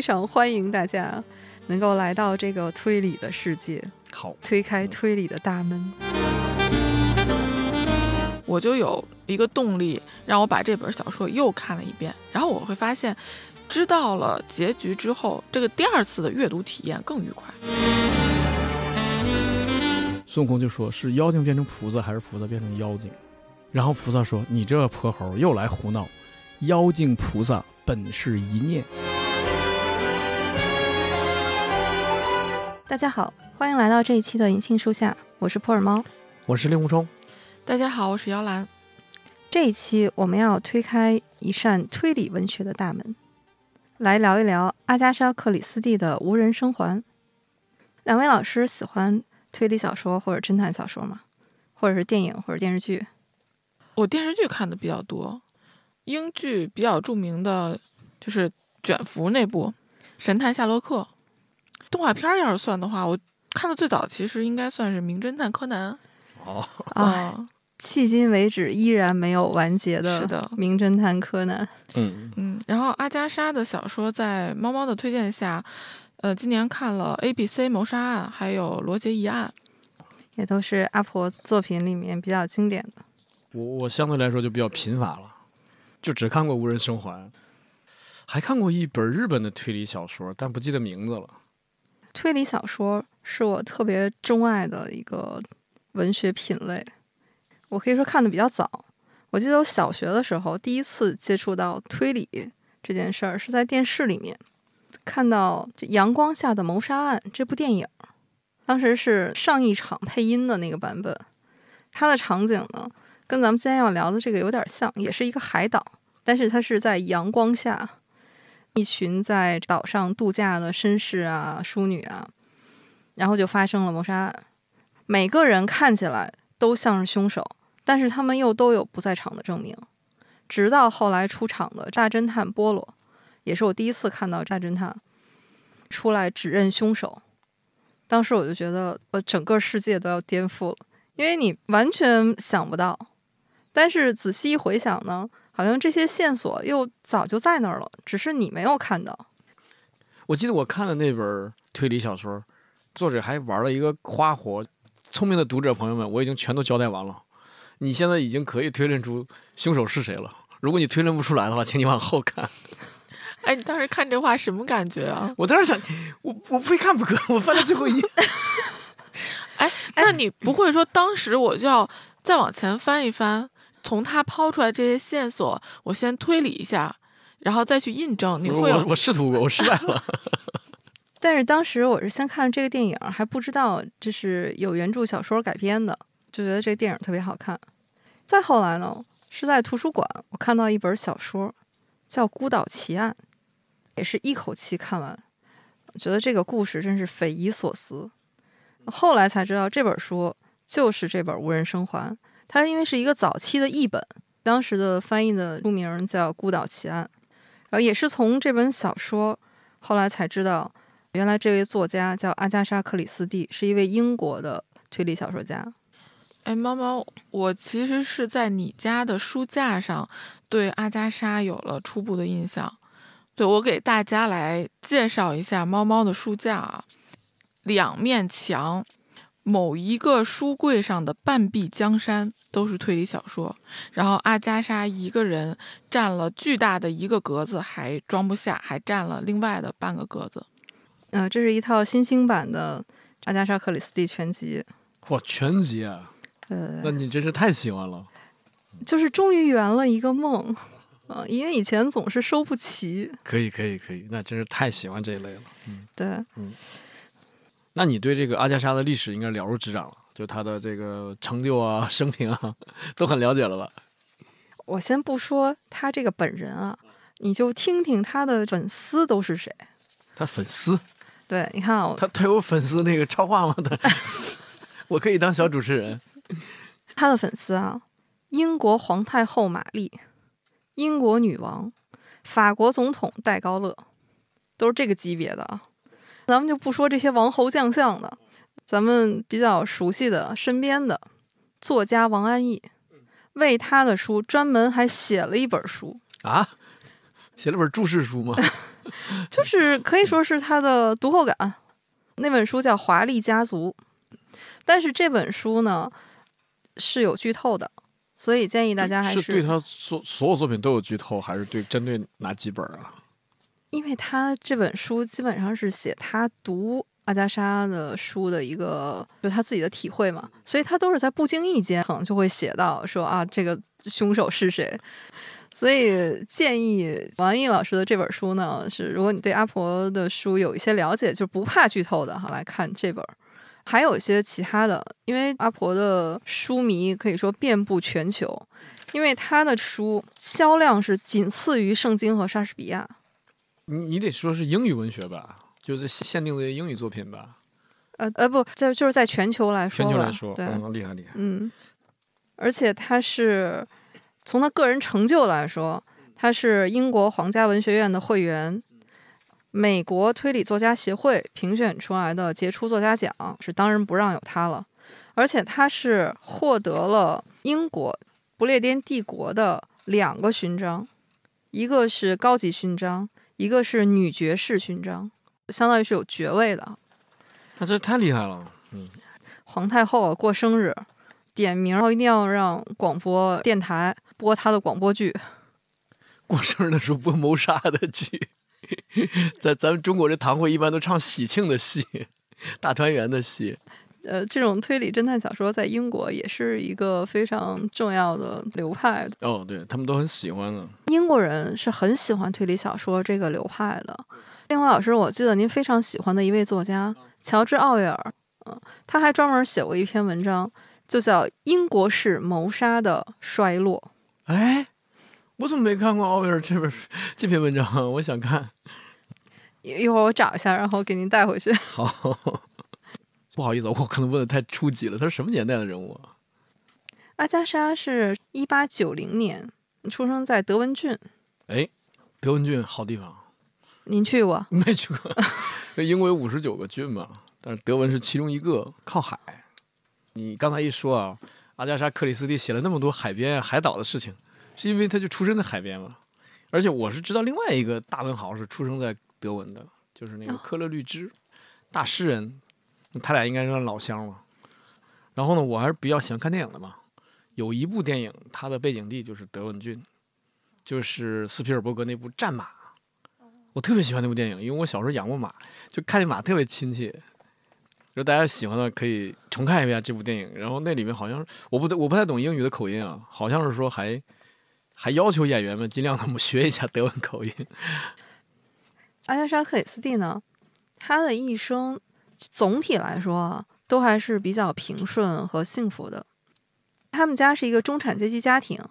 非常欢迎大家能够来到这个推理的世界，好，推开推理的大门。我就有一个动力，让我把这本小说又看了一遍，然后我会发现，知道了结局之后，这个第二次的阅读体验更愉快。孙悟空就说：“是妖精变成菩萨，还是菩萨变成妖精？”然后菩萨说：“你这泼猴又来胡闹！妖精菩萨本是一念。”大家好，欢迎来到这一期的银杏树下，我是普洱猫。我是令狐冲。大家好，我是姚兰。这一期我们要推开一扇推理文学的大门，来聊一聊阿加莎·克里斯蒂的《无人生还》。两位老师喜欢推理小说或者侦探小说吗？或者是电影或者电视剧？我电视剧看的比较多，英剧比较著名的就是卷福那部《神探夏洛克》。动画片要是算的话，我看的最早其实应该算是《名侦探柯南》。哦，啊，迄今为止依然没有完结的是的《名侦探柯南》。嗯，嗯，然后阿加莎的小说在猫猫的推荐下，呃，今年看了《A B C 谋杀案》还有《罗杰一案》。也都是阿婆作品里面比较经典的。我我相对来说就比较贫乏了，就只看过《无人生还》，还看过一本日本的推理小说，但不记得名字了。推理小说是我特别钟爱的一个文学品类，我可以说看的比较早。我记得我小学的时候第一次接触到推理这件事儿，是在电视里面看到《这阳光下的谋杀案》这部电影，当时是上一场配音的那个版本，它的场景呢跟咱们今天要聊的这个有点像，也是一个海岛，但是它是在阳光下。一群在岛上度假的绅士啊、淑女啊，然后就发生了谋杀案。每个人看起来都像是凶手，但是他们又都有不在场的证明。直到后来出场的大侦探波罗，也是我第一次看到大侦探出来指认凶手。当时我就觉得，我整个世界都要颠覆了，因为你完全想不到。但是仔细一回想呢？好像这些线索又早就在那儿了，只是你没有看到。我记得我看的那本推理小说，作者还玩了一个花活。聪明的读者朋友们，我已经全都交代完了。你现在已经可以推论出凶手是谁了。如果你推论不出来的话，请你往后看。哎，你当时看这话什么感觉啊？我当时想，我我非看不可，我翻到最后一页。哎，那你不会说当时我就要再往前翻一翻？从他抛出来这些线索，我先推理一下，然后再去印证。你会我我试图过，我失败了。但是当时我是先看这个电影，还不知道这是有原著小说改编的，就觉得这个电影特别好看。再后来呢，是在图书馆我看到一本小说，叫《孤岛奇案》，也是一口气看完，觉得这个故事真是匪夷所思。后来才知道这本书就是这本《无人生还》。它因为是一个早期的译本，当时的翻译的书名叫《孤岛奇案》，然后也是从这本小说，后来才知道，原来这位作家叫阿加莎·克里斯蒂，是一位英国的推理小说家。哎，猫猫，我其实是在你家的书架上对阿加莎有了初步的印象。对我给大家来介绍一下猫猫的书架啊，两面墙。某一个书柜上的半壁江山都是推理小说，然后阿加莎一个人占了巨大的一个格子，还装不下，还占了另外的半个格子。嗯，这是一套新兴版的阿加莎·克里斯蒂全集。哇，全集啊！呃，那你真是太喜欢了。就是终于圆了一个梦，啊，因为以前总是收不齐。可以，可以，可以，那真是太喜欢这一类了。嗯，对，嗯。那你对这个阿加莎的历史应该了如指掌了，就他的这个成就啊、生平啊，都很了解了吧？我先不说他这个本人啊，你就听听他的粉丝都是谁。他粉丝？对，你看啊，他他有粉丝那个超话吗？他 我可以当小主持人。他的粉丝啊，英国皇太后玛丽，英国女王，法国总统戴高乐，都是这个级别的啊。咱们就不说这些王侯将相的，咱们比较熟悉的身边的作家王安忆，为他的书专门还写了一本书啊，写了本注释书吗？就是可以说是他的读后感。那本书叫《华丽家族》，但是这本书呢是有剧透的，所以建议大家还是对他所所有作品都有剧透，还是对针对哪几本啊？因为他这本书基本上是写他读阿加莎的书的一个，就他自己的体会嘛，所以他都是在不经意间可能就会写到说啊，这个凶手是谁。所以建议王毅老师的这本书呢，是如果你对阿婆的书有一些了解，就不怕剧透的哈，来看这本。还有一些其他的，因为阿婆的书迷可以说遍布全球，因为他的书销量是仅次于圣经和莎士比亚。你你得说是英语文学吧，就是限定的英语作品吧？呃呃不，就就是在全球来说，全球来说，对，厉害厉害。嗯，而且他是。从他个人成就来说，他是英国皇家文学院的会员，美国推理作家协会评选出来的杰出作家奖是当仁不让有他了，而且他是获得了英国不列颠帝国的两个勋章，一个是高级勋章，一个是女爵士勋章，相当于是有爵位的。那这太厉害了，嗯，皇太后啊过生日，点名后一定要让广播电台。播她的广播剧，过生日的时候播谋杀的剧，在咱们中国这堂会一般都唱喜庆的戏，大团圆的戏。呃，这种推理侦探小说在英国也是一个非常重要的流派。哦，对他们都很喜欢的。英国人是很喜欢推理小说这个流派的。另外，老师，我记得您非常喜欢的一位作家乔治·奥威尔，嗯，他还专门写过一篇文章，就叫《英国式谋杀的衰落》。哎，我怎么没看过奥威尔这本这篇文章？我想看，一一会儿我找一下，然后给您带回去。好，不好意思，我可能问的太初级了。他是什么年代的人物啊？阿加莎是一八九零年出生在德文郡。哎，德文郡好地方。您去过？没去过。英国有五十九个郡嘛，但是德文是其中一个，靠海。你刚才一说啊。阿加莎·克里斯蒂写了那么多海边、海岛的事情，是因为他就出生在海边嘛？而且我是知道另外一个大文豪是出生在德文的，就是那个科勒律支，大诗人，他俩应该是老乡嘛。然后呢，我还是比较喜欢看电影的嘛。有一部电影，它的背景地就是德文郡，就是斯皮尔伯格那部《战马》，我特别喜欢那部电影，因为我小时候养过马，就看见马特别亲切。如果大家喜欢的，可以重看一遍这部电影。然后那里面好像我不我不太懂英语的口音啊，好像是说还还要求演员们尽量他们 学一下德文口音。阿加莎·克里斯蒂呢，他的一生总体来说啊都还是比较平顺和幸福的。他们家是一个中产阶级家庭，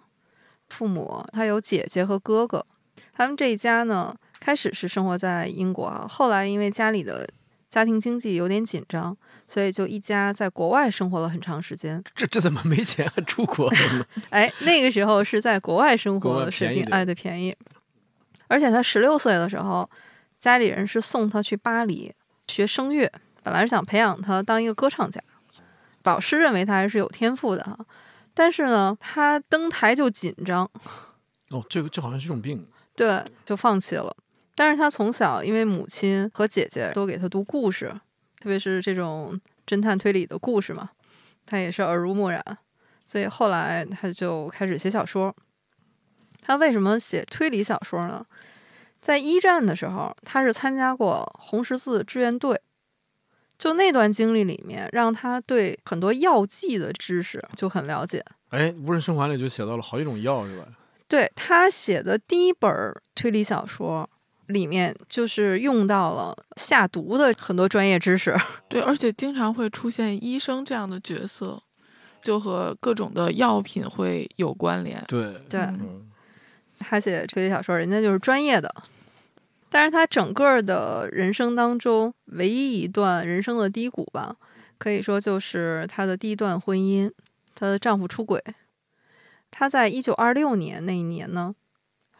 父母他有姐姐和哥哥。他们这一家呢，开始是生活在英国，后来因为家里的。家庭经济有点紧张，所以就一家在国外生活了很长时间。这这怎么没钱还出国了呢？哎，那个时候是在国外生活，水平哎对便宜。而且他十六岁的时候，家里人是送他去巴黎学声乐，本来是想培养他当一个歌唱家。导师认为他还是有天赋的哈，但是呢，他登台就紧张。哦，这个这好像是种病。对，就放弃了。但是他从小因为母亲和姐姐都给他读故事，特别是这种侦探推理的故事嘛，他也是耳濡目染，所以后来他就开始写小说。他为什么写推理小说呢？在一战的时候，他是参加过红十字志愿队，就那段经历里面，让他对很多药剂的知识就很了解。哎，无人生还里就写到了好几种药，是吧？对他写的第一本推理小说。里面就是用到了下毒的很多专业知识，对，而且经常会出现医生这样的角色，就和各种的药品会有关联。对对，他写推理小说，人家就是专业的。但是他整个的人生当中，唯一一段人生的低谷吧，可以说就是他的第一段婚姻，她的丈夫出轨。她在一九二六年那一年呢。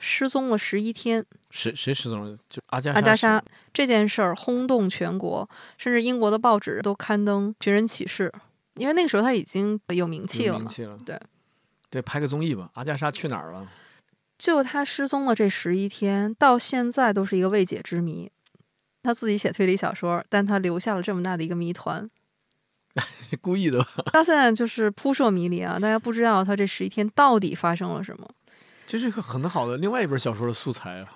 失踪了十一天，谁谁失踪了？就阿加阿加莎这件事儿轰动全国，甚至英国的报纸都刊登寻人启事，因为那个时候他已经有名气了嘛。名气了，对，对，拍个综艺吧，《阿加莎去哪儿了》。就他失踪了这十一天，到现在都是一个未解之谜。他自己写推理小说，但他留下了这么大的一个谜团，故意的吧？到现在就是扑朔迷离啊！大家不知道他这十一天到底发生了什么。这是一个很好的另外一本小说的素材啊！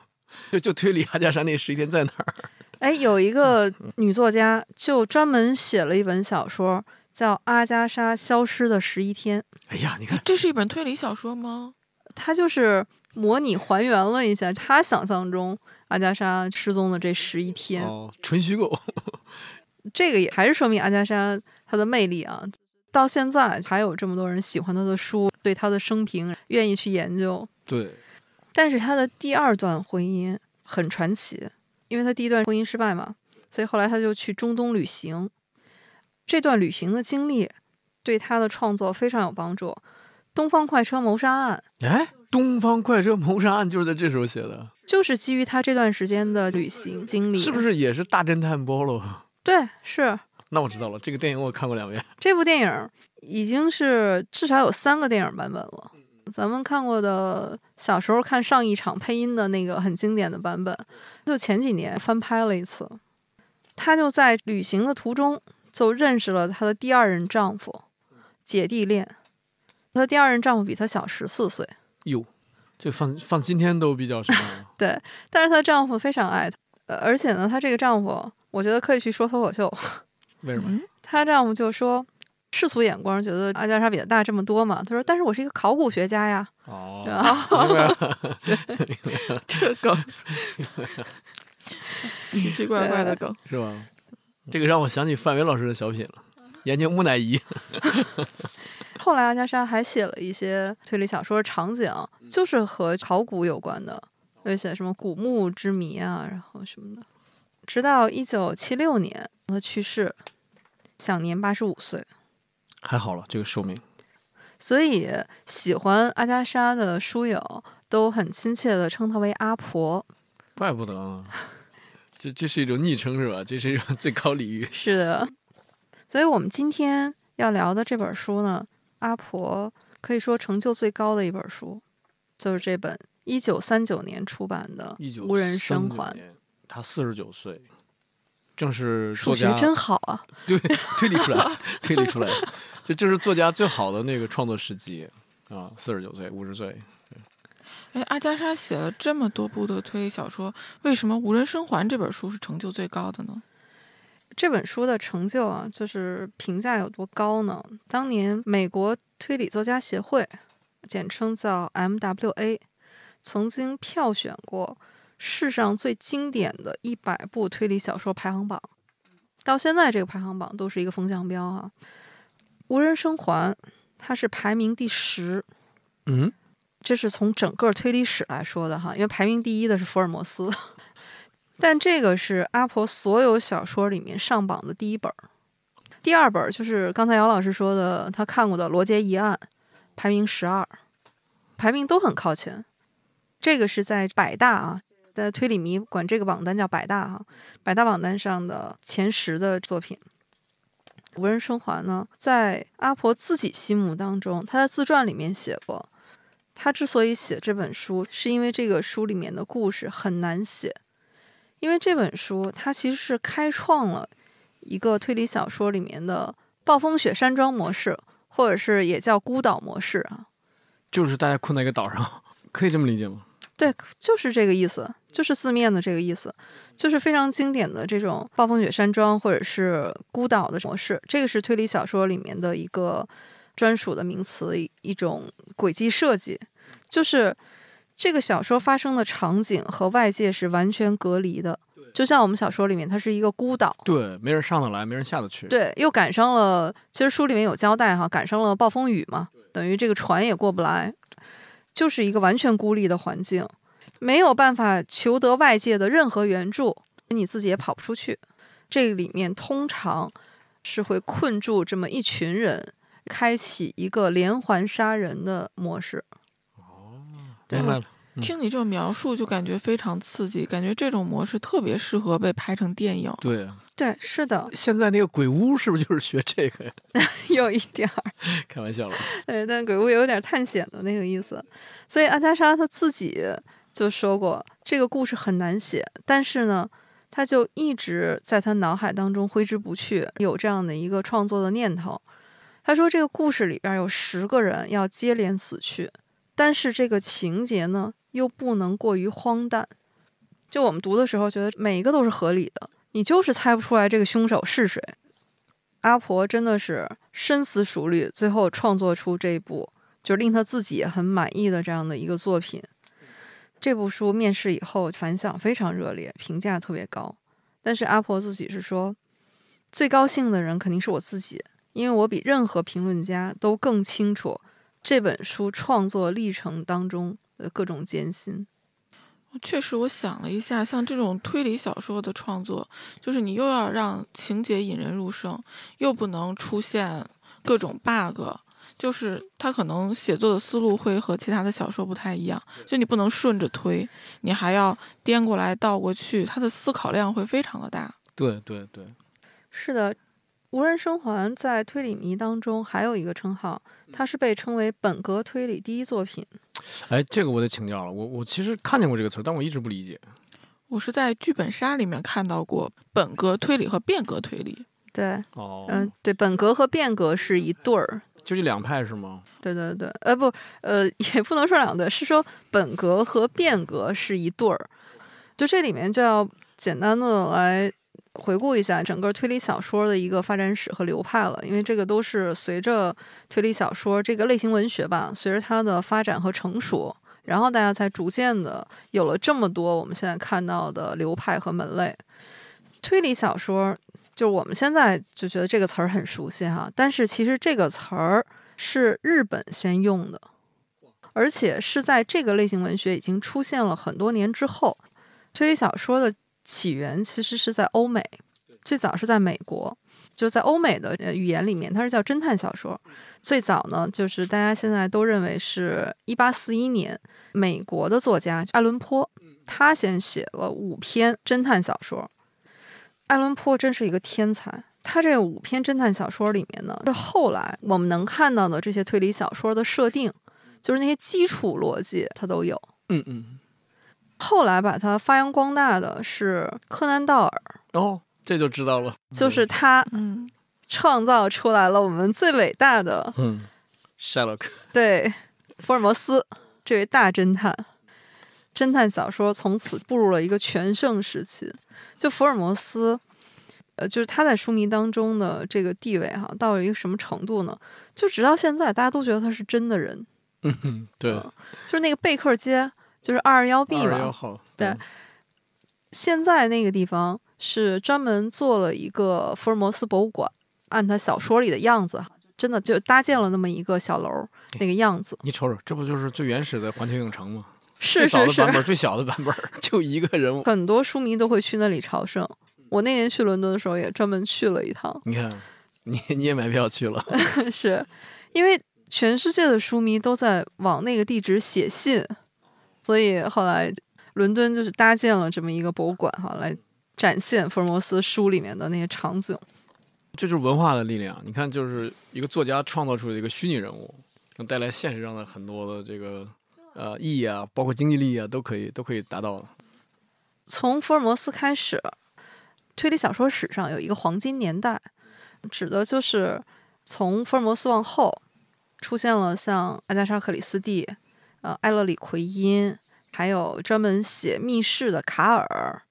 就就推理阿加莎那十一天在哪儿？哎，有一个女作家就专门写了一本小说，叫《阿加莎消失的十一天》。哎呀，你看，这是一本推理小说吗？它就是模拟还原了一下她想象中阿加莎失踪的这十一天。哦，纯虚构。这个也还是说明阿加莎她的魅力啊！到现在还有这么多人喜欢她的书，对他的生平愿意去研究。对，但是他的第二段婚姻很传奇，因为他第一段婚姻失败嘛，所以后来他就去中东旅行。这段旅行的经历对他的创作非常有帮助。《东方快车谋杀案》哎，《东方快车谋杀案》就是在这时候写的，就是基于他这段时间的旅行经历，是不是也是大侦探波罗？对，是。那我知道了，这个电影我看过两遍。这部电影已经是至少有三个电影版本了。咱们看过的，小时候看上一场配音的那个很经典的版本，就前几年翻拍了一次。她就在旅行的途中就认识了她的第二任丈夫，姐弟恋。她第二任丈夫比她小十四岁。哟，这放放今天都比较什么？对，但是她丈夫非常爱她，而且呢，她这个丈夫。我觉得可以去说脱口秀，为什么？她丈夫就说世俗眼光觉得阿加莎比她大这么多嘛。他说：“但是我是一个考古学家呀。”哦，这梗，奇奇怪怪的梗是吧？这个让我想起范伟老师的小品了，研究木乃伊。后来阿加莎还写了一些推理小说场景，就是和考古有关的，会写什么古墓之谜啊，然后什么的。直到一九七六年，他去世，享年八十五岁，还好了，这个寿命。所以喜欢阿加莎的书友都很亲切的称她为阿婆。怪不得啊，这这是一种昵称是吧？这是一种最高礼遇。是的，所以我们今天要聊的这本书呢，阿婆可以说成就最高的一本书，就是这本一九三九年出版的《无人生还》。她四十九岁，正是作家，真好啊！对，推理出来，推理出来，这这是作家最好的那个创作时机啊！四十九岁，五十岁。哎，阿加莎写了这么多部的推理小说，为什么《无人生还》这本书是成就最高的呢？这本书的成就啊，就是评价有多高呢？当年美国推理作家协会，简称叫 MWA，曾经票选过。世上最经典的一百部推理小说排行榜，到现在这个排行榜都是一个风向标啊。无人生还，它是排名第十。嗯，这是从整个推理史来说的哈，因为排名第一的是福尔摩斯，但这个是阿婆所有小说里面上榜的第一本。第二本就是刚才姚老师说的他看过的《罗杰疑案》，排名十二，排名都很靠前。这个是在百大啊。在推理迷管这个榜单叫百大哈，百大榜单上的前十的作品，《无人生还》呢，在阿婆自己心目当中，她在自传里面写过，她之所以写这本书，是因为这个书里面的故事很难写，因为这本书它其实是开创了一个推理小说里面的暴风雪山庄模式，或者是也叫孤岛模式啊，就是大家困在一个岛上，可以这么理解吗？对，就是这个意思，就是字面的这个意思，就是非常经典的这种暴风雪山庄或者是孤岛的模式。这个是推理小说里面的一个专属的名词，一种轨迹设计，就是这个小说发生的场景和外界是完全隔离的。就像我们小说里面，它是一个孤岛，对，没人上得来，没人下得去。对，又赶上了，其实书里面有交代哈，赶上了暴风雨嘛，等于这个船也过不来。就是一个完全孤立的环境，没有办法求得外界的任何援助，你自己也跑不出去。这里面通常是会困住这么一群人，开启一个连环杀人的模式。哦，明白了。听你这么描述，就感觉非常刺激，感觉这种模式特别适合被拍成电影。对，对，是的，现在那个鬼屋是不是就是学这个呀？有一点儿。开玩笑了。对，但鬼屋有点探险的那个意思。所以阿加莎她自己就说过，这个故事很难写，但是呢，她就一直在她脑海当中挥之不去，有这样的一个创作的念头。她说，这个故事里边有十个人要接连死去，但是这个情节呢，又不能过于荒诞。就我们读的时候，觉得每一个都是合理的，你就是猜不出来这个凶手是谁。阿婆真的是深思熟虑，最后创作出这一部就令他自己也很满意的这样的一个作品。这部书面世以后反响非常热烈，评价特别高。但是阿婆自己是说，最高兴的人肯定是我自己，因为我比任何评论家都更清楚这本书创作历程当中的各种艰辛。确实，我想了一下，像这种推理小说的创作，就是你又要让情节引人入胜，又不能出现各种 bug，就是他可能写作的思路会和其他的小说不太一样，就你不能顺着推，你还要颠过来倒过去，他的思考量会非常的大。对对对，是的。无人生还在推理迷当中还有一个称号，它是被称为本格推理第一作品。哎，这个我得请教了，我我其实看见过这个词儿，但我一直不理解。我是在剧本杀里面看到过本格推理和变革推理。对，哦，嗯，对，本格和变革是一对儿，就这两派是吗？对对对，呃不，呃 也不能说两对，是说本格和变革是一对儿。就这里面就要简单的来。回顾一下整个推理小说的一个发展史和流派了，因为这个都是随着推理小说这个类型文学吧，随着它的发展和成熟，然后大家才逐渐的有了这么多我们现在看到的流派和门类。推理小说就是我们现在就觉得这个词儿很熟悉哈，但是其实这个词儿是日本先用的，而且是在这个类型文学已经出现了很多年之后，推理小说的。起源其实是在欧美，最早是在美国，就在欧美的语言里面，它是叫侦探小说。最早呢，就是大家现在都认为是一八四一年，美国的作家爱伦坡，他先写了五篇侦探小说。爱伦坡真是一个天才，他这五篇侦探小说里面呢，是后来我们能看到的这些推理小说的设定，就是那些基础逻辑，他都有。嗯嗯。后来把它发扬光大的是柯南道尔哦，这就知道了，就是他，嗯，创造出来了我们最伟大的，嗯，Sherlock，对，福尔摩斯这位大侦探，侦探小说从此步入了一个全盛时期。就福尔摩斯，呃，就是他在书迷当中的这个地位哈，到了一个什么程度呢？就直到现在，大家都觉得他是真的人，嗯，对，就是那个贝克街。就是二二幺 B 嘛，对。现在那个地方是专门做了一个福尔摩斯博物馆，按他小说里的样子，真的就搭建了那么一个小楼，那个样子。你瞅瞅，这不就是最原始的环球影城吗？是是是。最小的版本 就一个人物。很多书迷都会去那里朝圣。我那年去伦敦的时候也专门去了一趟。你看，你你也买票去了？是因为全世界的书迷都在往那个地址写信。所以后来，伦敦就是搭建了这么一个博物馆，哈，来展现福尔摩斯书里面的那些场景。这就是文化的力量。你看，就是一个作家创造出的一个虚拟人物，能带来现实上的很多的这个呃意义啊，包括经济利益啊，都可以都可以达到。从福尔摩斯开始，推理小说史上有一个黄金年代，指的就是从福尔摩斯往后，出现了像阿加莎·克里斯蒂。呃，艾勒里·奎因，还有专门写密室的卡尔，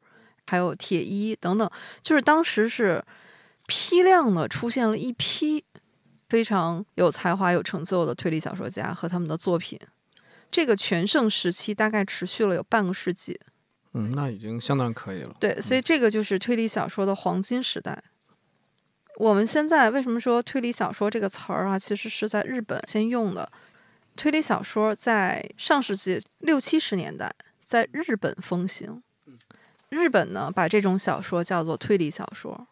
还有铁一等等，就是当时是批量的出现了一批非常有才华、有成就的推理小说家和他们的作品。这个全盛时期大概持续了有半个世纪。嗯，那已经相当可以了。对，所以这个就是推理小说的黄金时代。我们现在为什么说推理小说这个词儿啊？其实是在日本先用的。推理小说在上世纪六七十年代在日本风行，日本呢把这种小说叫做推理小说，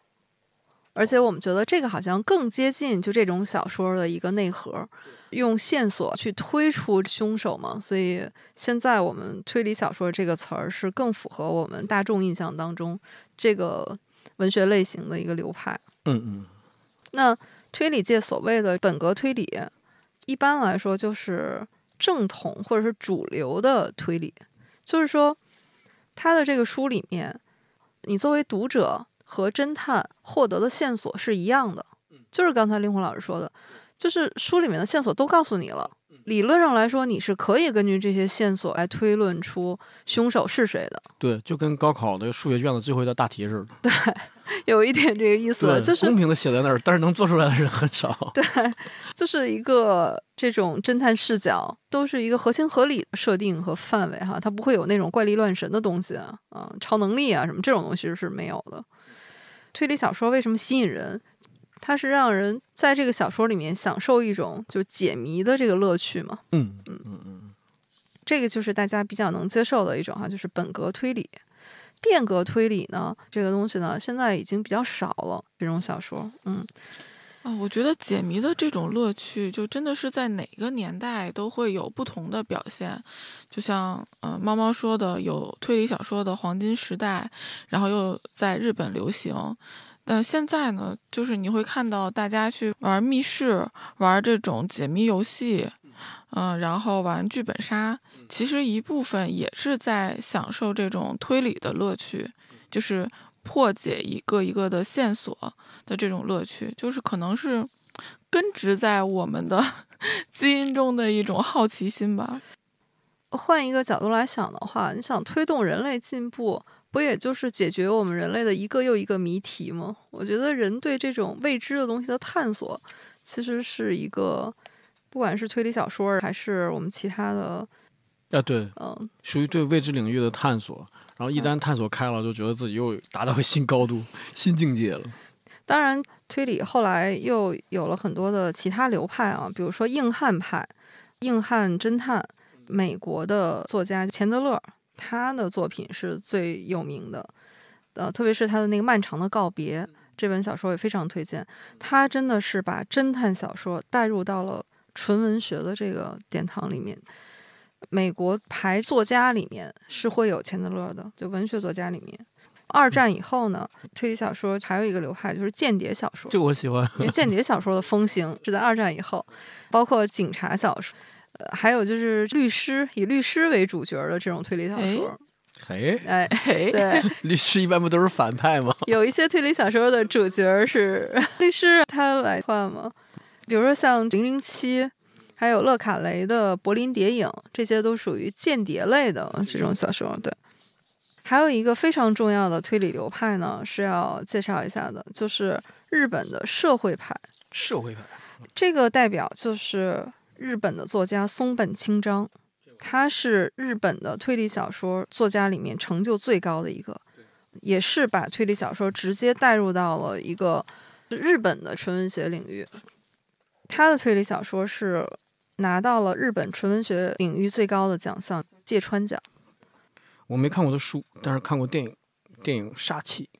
而且我们觉得这个好像更接近就这种小说的一个内核，用线索去推出凶手嘛，所以现在我们推理小说这个词儿是更符合我们大众印象当中这个文学类型的一个流派。嗯嗯，那推理界所谓的本格推理，一般来说就是正统或者是主流的推理，就是说，他的这个书里面，你作为读者和侦探获得的线索是一样的，就是刚才令狐老师说的，就是书里面的线索都告诉你了。理论上来说，你是可以根据这些线索来推论出凶手是谁的。对，就跟高考的数学卷子最后一道大题似的。对，有一点这个意思，就是公平的写在那儿，但是能做出来的人很少。对，就是一个这种侦探视角，都是一个合情合理的设定和范围哈，它不会有那种怪力乱神的东西啊，啊，超能力啊什么这种东西是没有的。推理小说为什么吸引人？它是让人在这个小说里面享受一种就解谜的这个乐趣嘛。嗯嗯嗯嗯，这个就是大家比较能接受的一种哈，就是本格推理。变革推理呢，这个东西呢，现在已经比较少了。这种小说，嗯，啊，我觉得解谜的这种乐趣，就真的是在哪个年代都会有不同的表现。就像，嗯，猫猫说的，有推理小说的黄金时代，然后又在日本流行。但现在呢，就是你会看到大家去玩密室，玩这种解谜游戏，嗯，然后玩剧本杀，其实一部分也是在享受这种推理的乐趣，就是破解一个一个的线索的这种乐趣，就是可能是根植在我们的 基因中的一种好奇心吧。换一个角度来想的话，你想推动人类进步。不也就是解决我们人类的一个又一个谜题吗？我觉得人对这种未知的东西的探索，其实是一个，不管是推理小说还是我们其他的，啊对，嗯，属于对未知领域的探索。然后一旦探索开了，就觉得自己又达到新高度、新境界了。当然，推理后来又有了很多的其他流派啊，比如说硬汉派、硬汉侦探，美国的作家钱德勒。他的作品是最有名的，呃，特别是他的那个《漫长的告别》这本小说也非常推荐。他真的是把侦探小说带入到了纯文学的这个殿堂里面。美国排作家里面是会有钱德勒的，就文学作家里面。二战以后呢，推理小说还有一个流派就是间谍小说，这我喜欢，因为间谍小说的风行是在二战以后，包括警察小说。呃，还有就是律师以律师为主角的这种推理小说，嘿，哎，对，律师一般不都是反派吗？有一些推理小说的主角是 律师，他来换吗？比如说像《零零七》，还有勒卡雷的《柏林谍影》，这些都属于间谍类的这种小说。对，还有一个非常重要的推理流派呢，是要介绍一下的，就是日本的社会派。社会派，这个代表就是。日本的作家松本清张，他是日本的推理小说作家里面成就最高的一个，也是把推理小说直接带入到了一个日本的纯文学领域。他的推理小说是拿到了日本纯文学领域最高的奖项芥川奖。我没看过的书，但是看过电影，电影《杀气》，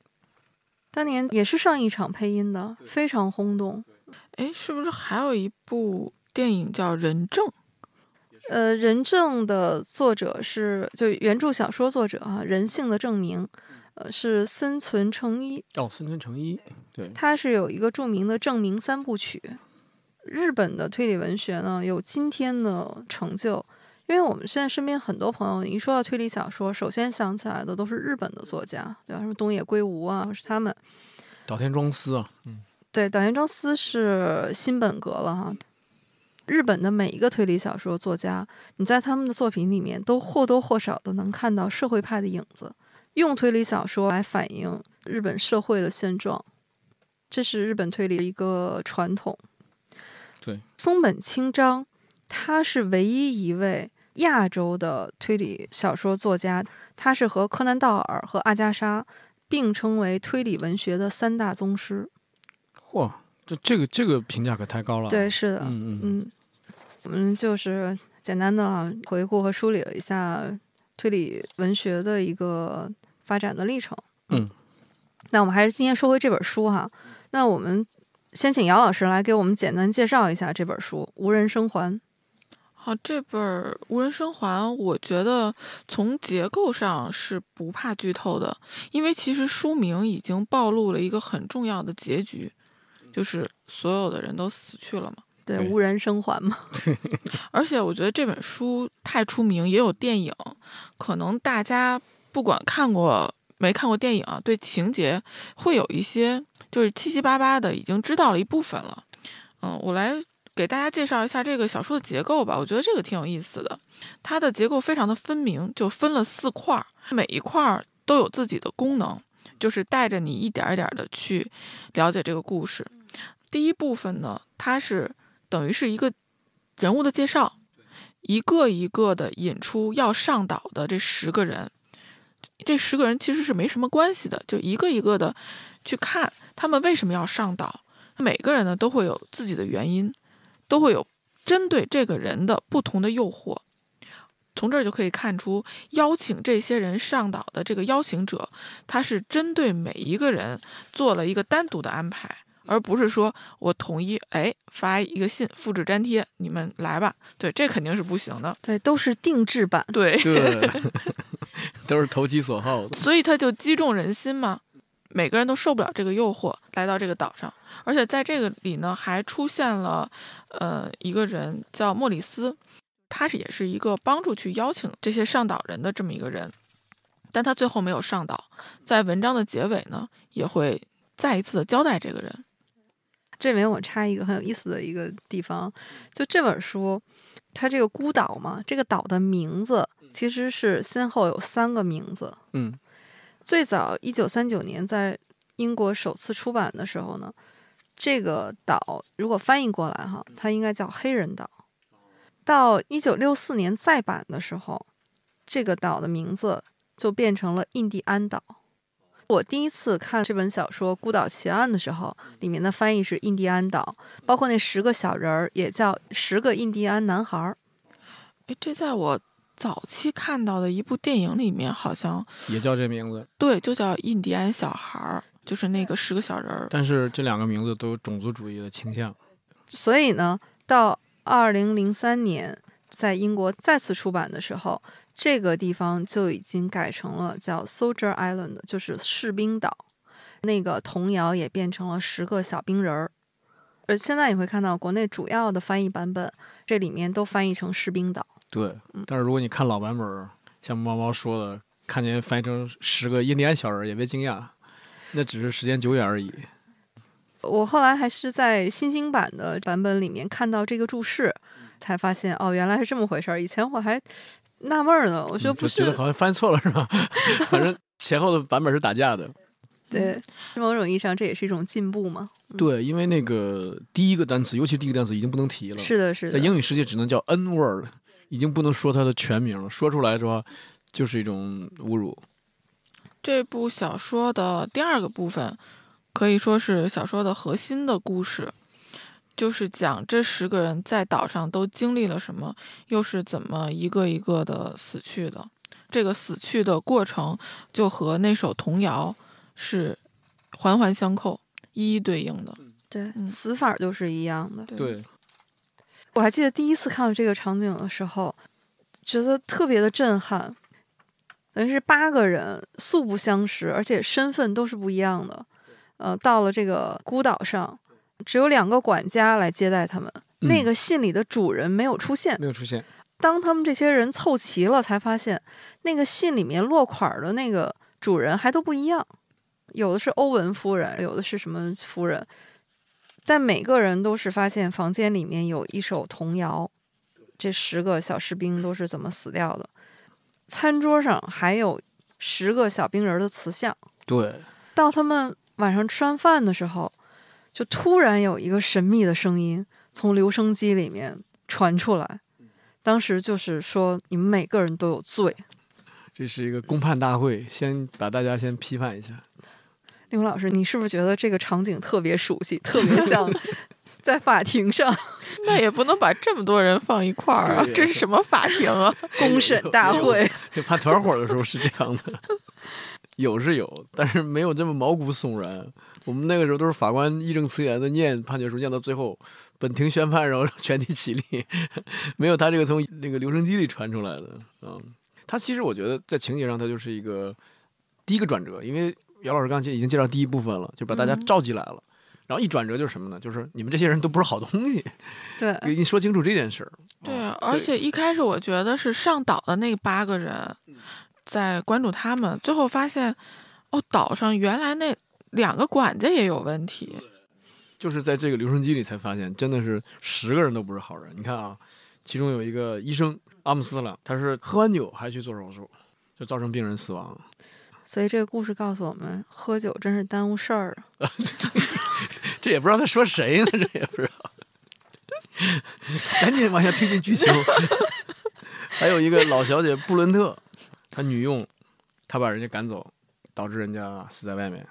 当年也是上一场配音的，非常轰动。哎，是不是还有一部？电影叫《人证》，呃，《人证》的作者是就原著小说作者啊，人性的证明，呃，是森存诚一。哦，森存诚一，对，他是有一个著名的证明三部曲。日本的推理文学呢，有今天的成就，因为我们现在身边很多朋友，一说到推理小说，首先想起来的都是日本的作家，对吧？什么东野圭吾啊，是他们。岛田庄司啊，嗯，对，岛田庄司是新本格了哈。日本的每一个推理小说作家，你在他们的作品里面都或多或少的能看到社会派的影子，用推理小说来反映日本社会的现状，这是日本推理的一个传统。对，松本清张，他是唯一一位亚洲的推理小说作家，他是和柯南道尔和阿加莎并称为推理文学的三大宗师。嚯！这这个这个评价可太高了。对，是的，嗯嗯嗯，我们就是简单的回顾和梳理了一下推理文学的一个发展的历程。嗯，那我们还是今天说回这本书哈。那我们先请姚老师来给我们简单介绍一下这本书《无人生还》。好，这本《无人生还》，我觉得从结构上是不怕剧透的，因为其实书名已经暴露了一个很重要的结局，就是所有的人都死去了嘛。对，无人生还嘛。而且我觉得这本书太出名，也有电影，可能大家不管看过没看过电影啊，对情节会有一些就是七七八八的，已经知道了一部分了。嗯，我来给大家介绍一下这个小说的结构吧，我觉得这个挺有意思的。它的结构非常的分明，就分了四块儿，每一块儿都有自己的功能，就是带着你一点儿一点的去了解这个故事。第一部分呢，它是等于是一个人物的介绍，一个一个的引出要上岛的这十个人。这十个人其实是没什么关系的，就一个一个的去看他们为什么要上岛。每个人呢都会有自己的原因，都会有针对这个人的不同的诱惑。从这儿就可以看出，邀请这些人上岛的这个邀请者，他是针对每一个人做了一个单独的安排，而不是说我统一哎发一个信，复制粘贴，你们来吧。对，这肯定是不行的。对，都是定制版。对，对，都是投其所好的。所以他就击中人心嘛，每个人都受不了这个诱惑，来到这个岛上。而且在这个里呢，还出现了呃一个人叫莫里斯，他是也是一个帮助去邀请这些上岛人的这么一个人，但他最后没有上岛。在文章的结尾呢，也会再一次的交代这个人。这里面我插一个很有意思的一个地方，就这本书，它这个孤岛嘛，这个岛的名字其实是先后有三个名字。嗯，最早一九三九年在英国首次出版的时候呢，这个岛如果翻译过来哈，它应该叫黑人岛。到一九六四年再版的时候，这个岛的名字就变成了印第安岛。我第一次看这本小说《孤岛奇案》的时候，里面的翻译是印第安岛，包括那十个小人儿也叫十个印第安男孩儿。哎，这在我早期看到的一部电影里面，好像也叫这名字，对，就叫印第安小孩儿，就是那个十个小人儿。但是这两个名字都有种族主义的倾向。所以呢，到二零零三年在英国再次出版的时候，这个地方就已经改成了叫 Soldier Island，就是士兵岛。那个童谣也变成了十个小兵人儿。呃，现在你会看到国内主要的翻译版本，这里面都翻译成士兵岛。对嗯，但是如果你看老版本儿，像猫猫说的，看见翻译成十个印第安小人儿，也别惊讶，那只是时间久远而已。我后来还是在新兴版的版本里面看到这个注释，才发现哦，原来是这么回事儿。以前我还纳闷儿呢，我说嗯不就是觉得好像翻错了是吧？反正前后的版本是打架的。对，某种意义上这也是一种进步嘛。嗯对，因为那个第一个单词，尤其第一个单词已经不能提了。是的，是的。在英语世界只能叫 N word，已经不能说它的全名了，说出来的话就是一种侮辱。这部小说的第二个部分，可以说是小说的核心的故事，就是讲这十个人在岛上都经历了什么，又是怎么一个一个的死去的。这个死去的过程就和那首童谣是环环相扣、一一对应的。对，嗯死法就是一样的。对，我还记得第一次看到这个场景的时候，觉得特别的震撼。等于是八个人素不相识，而且身份都是不一样的。呃，到了这个孤岛上，只有两个管家来接待他们。那嗯个信里的主人没有出现。没有出现。当他们这些人凑齐了，才发现那个信里面落款儿的那个主人还都不一样，有的是欧文夫人，有的是什么夫人，但每个人都是发现房间里面有一首童谣，这十个小士兵都是怎么死掉的，餐桌上还有十个小兵人儿的瓷像。对，到他们晚上吃完饭的时候，就突然有一个神秘的声音从留声机里面传出来，当时就是说你们每个人都有罪。这是一个公判大会，先把大家先批判一下。令狐老师，你是不是觉得这个场景特别熟悉，特别像 在法庭上 那也不能把这么多人放一块儿啊！这是什么法庭啊？公审大会？就判团伙的时候是这样的。有是有，但是没有这么毛骨悚然。我们那个时候都是法官义正辞严的念判决书，念到最后，本庭宣判，然后 全体起立，没有他这个从那个留声机里传出来的啊。他其实我觉得在情节上，他就是一个第一个转折，因为姚老师刚才已经介绍第一部分了，就把大家嗯召集来了。然后一转折就是什么呢？就是你们这些人都不是好东西，对，给你说清楚这件事儿。对啊，而且一开始我觉得是上岛的那八个人在关注他们，最后发现，哦，岛上原来那两个管家也有问题。就是在这个留声机里才发现，真的是十个人都不是好人。你看啊，其中有一个医生阿姆斯特朗，他是喝完酒还去做手术，就造成病人死亡。所以这个故事告诉我们，喝酒真是耽误事儿啊。这也不知道在说谁呢，这也不知道。赶紧往下推进剧情。还有一个老小姐布伦特，她女佣，他把人家赶走，导致人家死在外面。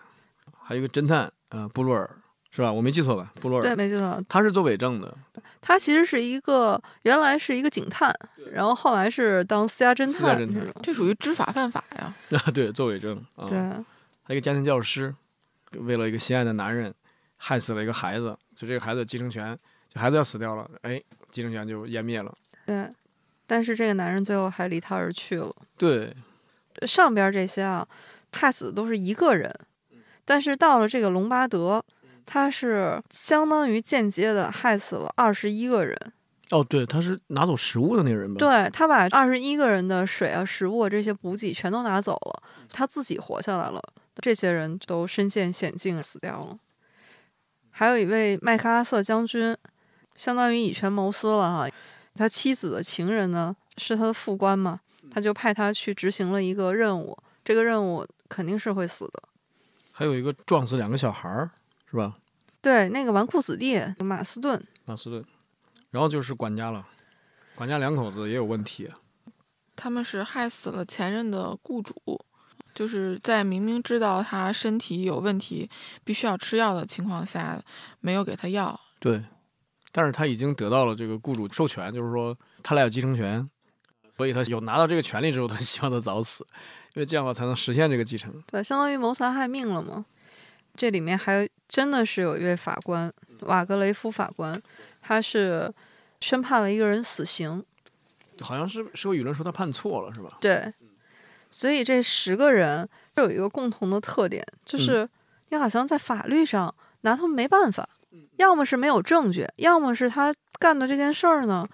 还有一个侦探，呃，布洛尔，是吧？我没记错吧？布洛尔，对，没记错，他是做伪证的，他其实是一个原来是一个警探，然后后来是当私家侦私家探侦探这属于知法犯法呀！啊，对，做伪证啊。对，还有一个家庭教师，为了一个心爱的男人，害死了一个孩子，就这个孩子继承权，这孩子要死掉了，哎，继承权就湮灭了。对，但是这个男人最后还离他而去了。对，上边这些啊，害死的都是一个人，但是到了这个隆巴德，他是相当于间接的害死了二十一个人。哦，对，他是拿走食物的那个人吧？，对他把二十一个人的水啊、食物啊这些补给全都拿走了，他自己活下来了，这些人都身陷险境死掉了。还有一位麦克阿瑟将军，相当于以权谋私了哈。他妻子的情人呢是他的副官嘛，他就派他去执行了一个任务，这个任务肯定是会死的。还有一个撞死两个小孩儿，是吧？对，那个纨绔子弟马斯顿，马斯顿，然后就是管家了，管家两口子也有问题。啊他们是害死了前任的雇主，就是在明明知道他身体有问题，必须要吃药的情况下，没有给他药。对，但是他已经得到了这个雇主授权，就是说他俩有继承权，所以他有拿到这个权利之后，他希望他早死，因为这样的话才能实现这个继承。对，相当于谋财害命了嘛。这里面还真的是有一位法官，瓦格雷夫法官，他是宣判了一个人死刑。好像是社会舆论说他判错了，是吧？对，所以这十个人都有一个共同的特点，就是你好像在法律上拿他们没办法，要么是没有证据，要么是他干的这件事儿呢，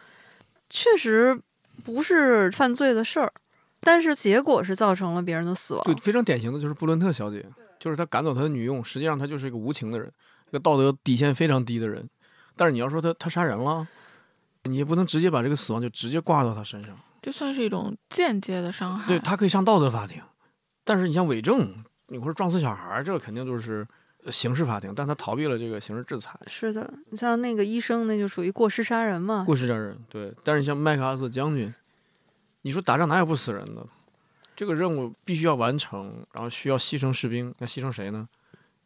确实不是犯罪的事儿，但是结果是造成了别人的死亡。对，非常典型的就是布伦特小姐，就是他赶走他的女佣，实际上他就是一个无情的人，一个道德底线非常低的人。但是你要说他他杀人了，你也不能直接把这个死亡就直接挂到他身上。这算是一种间接的伤害。对他可以上道德法庭，但是你像伪证，你或者撞死小孩儿，这个肯定就是呃刑事法庭，但他逃避了这个刑事制裁。是的，你像那个医生，那就属于过失杀人嘛。过失杀人，对。但是像麦克阿瑟将军，你说打仗哪有不死人的？这个任务必须要完成，然后需要牺牲士兵，那牺牲谁呢？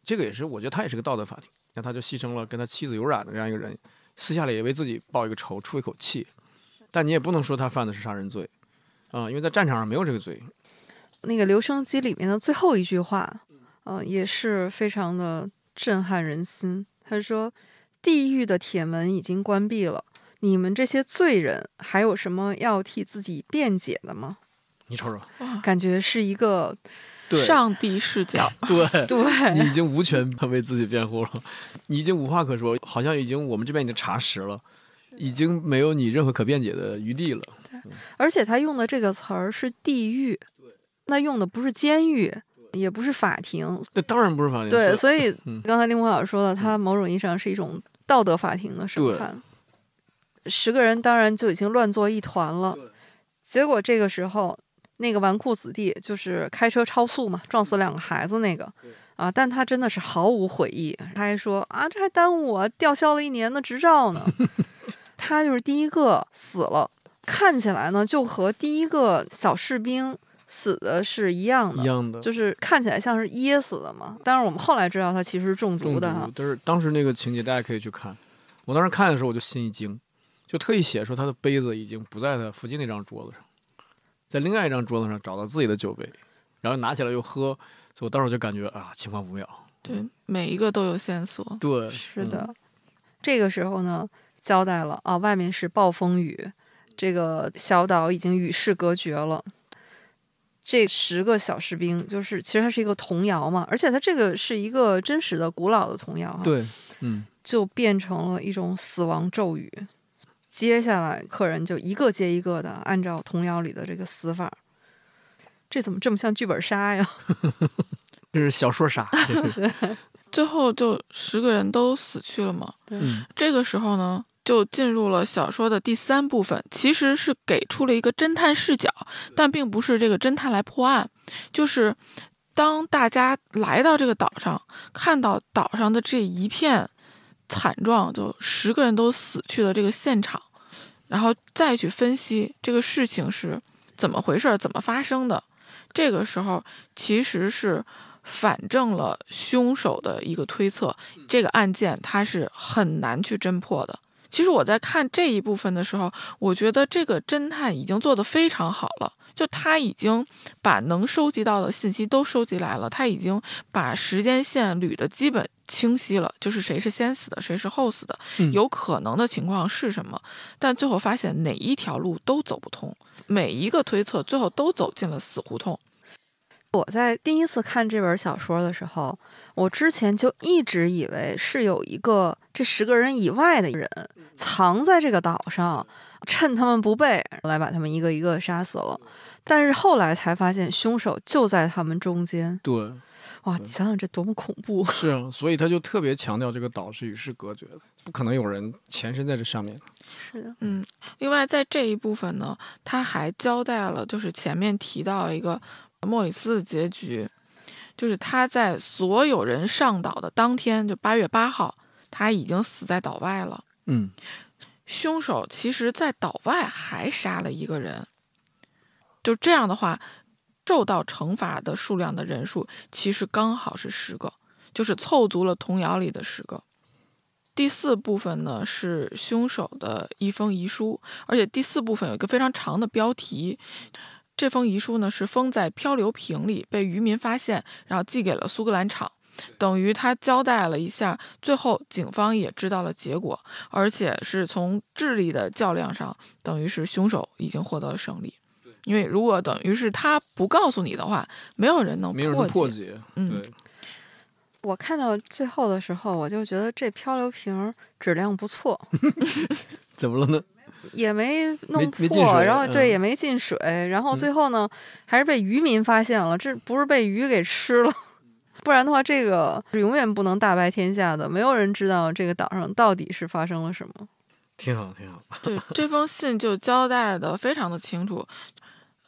这个也是，我觉得他也是个道德法庭。那他就牺牲了跟他妻子有染的这样一个人，私下里也为自己报一个仇，出一口气。但你也不能说他犯的是杀人罪，啊、因为在战场上没有这个罪。那个留声机里面的最后一句话，呃，也是非常的震撼人心。他说：“地狱的铁门已经关闭了，你们这些罪人还有什么要替自己辩解的吗你瞅瞅，？”，感觉是一个上帝视角。对，你对已经无权为自己辩护了，你已经无话可说，好像已经我们这边已经查实了，已经没有你任何可辩解的余地了。而且他用的这个词儿是地狱，那用的不是监狱，也不是法庭，那当然不是法庭，对，所以嗯。刚才林峰老师说了，他某种意义上是一种道德法庭的审判。十个人当然就已经乱作一团了，结果这个时候，那个纨绔子弟就是开车超速嘛，撞死两个孩子那个啊，但他真的是毫无悔意，他还说啊，这还耽误我吊销了一年的执照呢。他就是第一个死了，看起来呢就和第一个小士兵死的是一样的，一样的，就是看起来像是噎死的嘛。但是我们后来知道他其实是中毒的哈就。。是当时那个情节大家可以去看，我当时看的时候我就心一惊，就特意写说他的杯子已经不在他附近那张桌子上，在另外一张桌子上找到自己的酒杯，然后拿起来又喝，所以我当时就感觉啊，情况不妙。对，每一个都有线索。对，是的，这个时候呢，交代了啊，外面是暴风雨，这个小岛已经与世隔绝了。这十个小士兵，就是其实它是一个童谣嘛，而且它这个是一个真实的、古老的童谣哈。对，嗯，就变成了一种死亡咒语。接下来，客人就一个接一个的按照童谣里的这个死法。这怎么这么像剧本杀呀？这是小说杀。最后就十个人都死去了嘛。嗯，这个时候呢，就进入了小说的第三部分，其实是给出了一个侦探视角，但并不是这个侦探来破案。就是当大家来到这个岛上，看到岛上的这一片惨状，就十个人都死去的这个现场，然后再去分析这个事情是怎么回事，怎么发生的。这个时候其实是。反证了凶手的一个推测，这个案件它是很难去侦破的。其实我在看这一部分的时候，我觉得这个侦探已经做得非常好了，就他已经把能收集到的信息都收集来了，他已经把时间线捋得基本清晰了，就是谁是先死的，谁是后死的，有可能的情况是什么，但最后发现哪一条路都走不通，每一个推测最后都走进了死胡同。我在第一次看这本小说的时候，我之前就一直以为是有一个这十个人以外的人藏在这个岛上，趁他们不备来把他们一个一个杀死了。但是后来才发现，凶手就在他们中间。对，哇，你想想这多么恐怖！是啊，所以他就特别强调这个岛是与世隔绝的，不可能有人潜身在这上面。是的，嗯。另外，在这一部分呢，他还交代了，就是前面提到了一个。莫里斯的结局，就是他在所有人上岛的当天，就八月八号，他已经死在岛外了。嗯，凶手其实，在岛外还杀了一个人。就这样的话，受到惩罚的数量的人数，其实刚好是十个，就是凑足了童谣里的十个。第四部分呢，是凶手的一封遗书，而且第四部分有一个非常长的标题。这封遗书呢是封在漂流瓶里，被渔民发现，然后寄给了苏格兰场，等于他交代了一下，最后警方也知道了结果，而且是从智力的较量上，等于是凶手已经获得了胜利。因为如果等于是他不告诉你的话，没有人能破解。嗯，我看到最后的时候，我就觉得这漂流瓶质量不错。怎么了呢？也没弄破，然后对也没进水，然后最后呢，还是被渔民发现了，这不是被鱼给吃了，不然的话，这个是永远不能大白天下的，没有人知道这个岛上到底是发生了什么。挺好，挺好。对，这封信就交代的非常的清楚，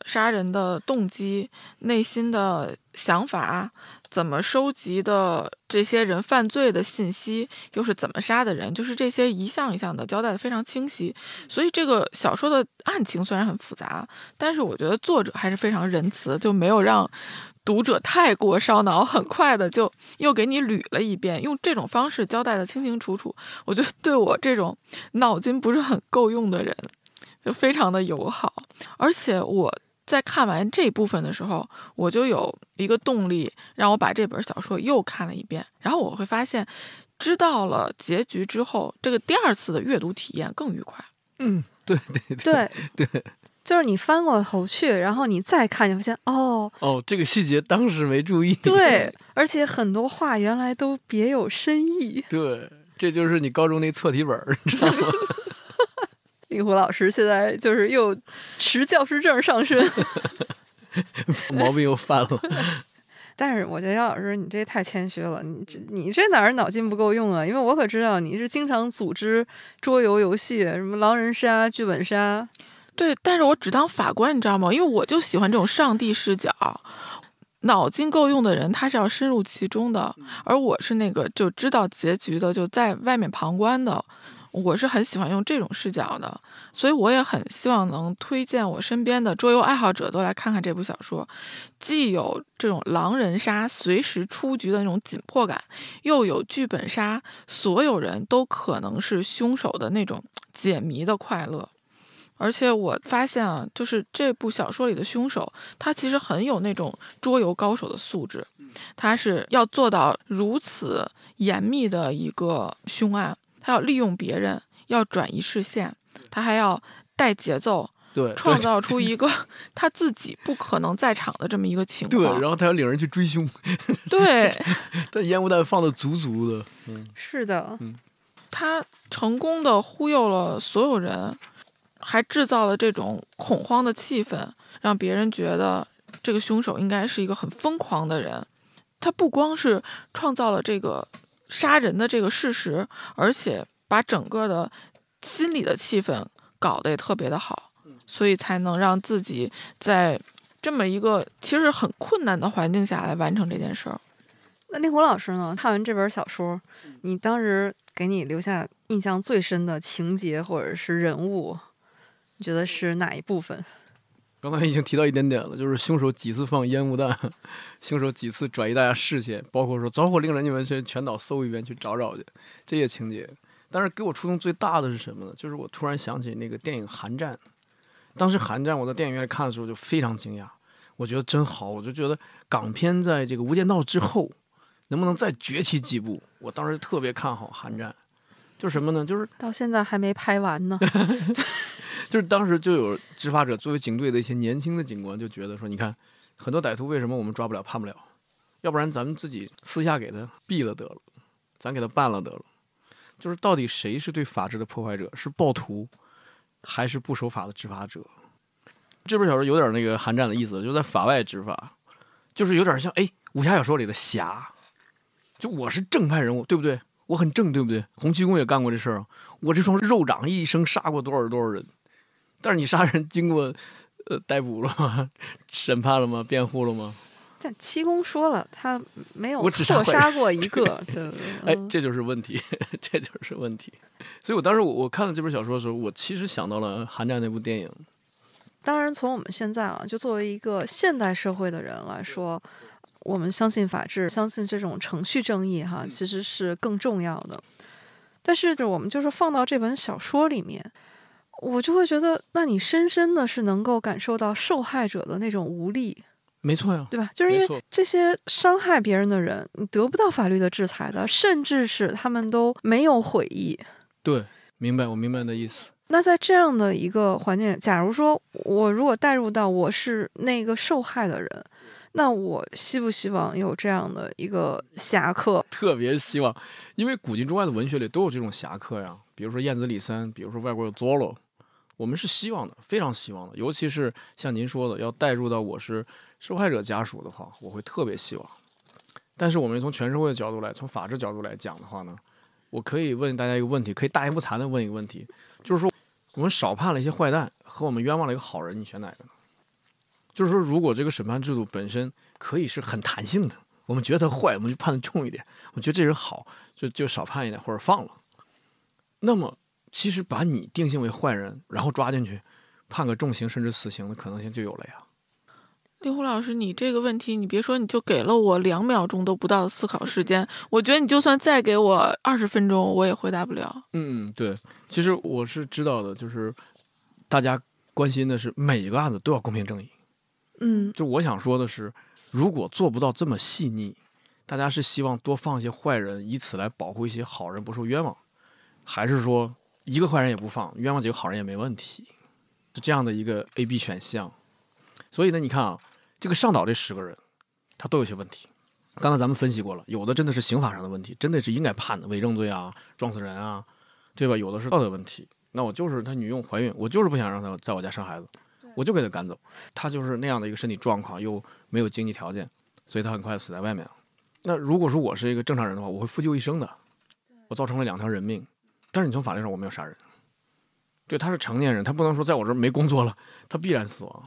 杀人的动机、内心的想法。怎么收集的这些人犯罪的信息，又是怎么杀的人？就是这些一项一项的交代的非常清晰。所以这个小说的案情虽然很复杂，但是我觉得作者还是非常仁慈，就没有让读者太过烧脑，很快的就又给你捋了一遍，用这种方式交代的清清楚楚。我觉得对我这种脑筋不是很够用的人，就非常的友好，而且我。在看完这部分的时候，我就有一个动力，让我把这本小说又看了一遍。然后我会发现，知道了结局之后，这个第二次的阅读体验更愉快。嗯，对对对对，就是你翻过头去，然后你再看，你发现哦哦，这个细节当时没注意。对，而且很多话原来都别有深意。对，这就是你高中那错题本，知道吗？令狐老师现在就是又持教师证上身，毛病又犯了。但是我觉得姚老师你这太谦虚了，你这你这哪儿脑筋不够用啊？因为我可知道你是经常组织桌游游戏，什么狼人杀、剧本杀。对，但是我只当法官，你知道吗？因为我就喜欢这种上帝视角，脑筋够用的人他是要深入其中的，而我是那个就知道结局的，就在外面旁观的。我是很喜欢用这种视角的，所以我也很希望能推荐我身边的桌游爱好者都来看看这部小说，既有这种狼人杀随时出局的那种紧迫感，又有剧本杀所有人都可能是凶手的那种解谜的快乐。而且我发现啊，就是这部小说里的凶手，他其实很有那种桌游高手的素质，他是要做到如此严密的一个凶案，他要利用别人，要转移视线，他还要带节奏，对，创造出一个 他自己不可能在场的这么一个情况对，况。然后他要领人去追凶，对 他烟雾弹放的足足的，嗯，是的，嗯他成功的忽悠了所有人，还制造了这种恐慌的气氛，让别人觉得这个凶手应该是一个很疯狂的人。他不光是创造了这个杀人的这个事实，而且把整个的心理的气氛搞得也特别的好，所以才能让自己在这么一个其实很困难的环境下来完成这件事儿。那令狐老师呢？看完这本小说，你当时给你留下印象最深的情节或者是人物，你觉得是哪一部分？刚才已经提到一点点了，就是凶手几次放烟雾弹，凶手几次转移大家视线，包括说着火令人，你们去全岛搜一遍去找找去，这些情节。但是给我触动最大的是什么呢？就是我突然想起那个电影《寒战》，当时《寒战》我在电影院里看的时候就非常惊讶，我觉得真好，我就觉得港片在这个《无间道》之后能不能再崛起几部？我当时特别看好《寒战》，就是什么呢？就是到现在还没拍完呢。就是当时就有执法者作为警队的一些年轻的警官就觉得说，你看很多歹徒为什么我们抓不了、判不了？要不然咱们自己私下给他毙了得了，咱给他办了得了。就是到底谁是对法治的破坏者？是暴徒，还是不守法的执法者？这本小说有点那个寒战的意思，就在法外执法，就是有点像哎武侠小说里的侠，就我是正派人物，对不对？我很正，对不对？洪七公也干过这事儿啊，我这双肉掌一生杀过多少多少人。但是你杀人经过，呃，逮捕了吗？审判了吗？辩护了吗？但七公说了，他没有错杀过一个。对哎，嗯这就是问题，这就是问题。所以我当时我我看了这本小说的时候，我其实想到了《寒战》那部电影。当然，从我们现在啊，就作为一个现代社会的人来说，我们相信法治，相信这种程序正义，哈，其实是更重要的。但是，我们就是放到这本小说里面，我就会觉得，那你深深的是能够感受到受害者的那种无力，没错呀，对吧？就是因为这些伤害别人的人，你得不到法律的制裁的，甚至是他们都没有悔意。对，明白，我明白你的意思。那在这样的一个环境，假如说我如果带入到我是那个受害的人，那我希不希望有这样的一个侠客？特别希望，因为古今中外的文学里都有这种侠客呀，比如说燕子李三，比如说外国有 Zorro，我们是希望的，非常希望的。尤其是像您说的，要带入到我是受害者家属的话，我会特别希望。但是我们从全社会的角度来，从法治角度来讲的话呢，我可以问大家一个问题，可以大言不惭的问一个问题，就是说我们少判了一些坏蛋，和我们冤枉了一个好人，你选哪个呢？就是说，如果这个审判制度本身可以是很弹性的，我们觉得他坏，我们就判的重一点；我觉得这人好，就就少判一点或者放了。那么，其实把你定性为坏人，然后抓进去，判个重刑甚至死刑的可能性就有了呀。令狐老师，你这个问题，你别说，你就给了我两秒钟都不到的思考时间，我觉得你就算再给我二十分钟，我也回答不了。嗯，对，其实我是知道的，就是大家关心的是每一个案子都要公平正义。嗯，就我想说的是，如果做不到这么细腻，大家是希望多放一些坏人，以此来保护一些好人不受冤枉，还是说一个坏人也不放，冤枉几个好人也没问题？是这样的一个 A、B 选项。所以呢，你看啊，这个上岛这十个人，他都有些问题。刚才咱们分析过了，有的真的是刑法上的问题，真的是应该判的，伪证罪啊、撞死人啊，对吧？有的是道德问题。那我就是他女佣怀孕，我就是不想让她在我家生孩子，我就给她赶走。她就是那样的一个身体状况，又没有经济条件，所以她很快死在外面了。那如果说我是一个正常人的话，我会负疚一生的，我造成了两条人命。但是你从法律上我没有杀人，对，他是成年人，他不能说在我这儿没工作了，他必然死亡。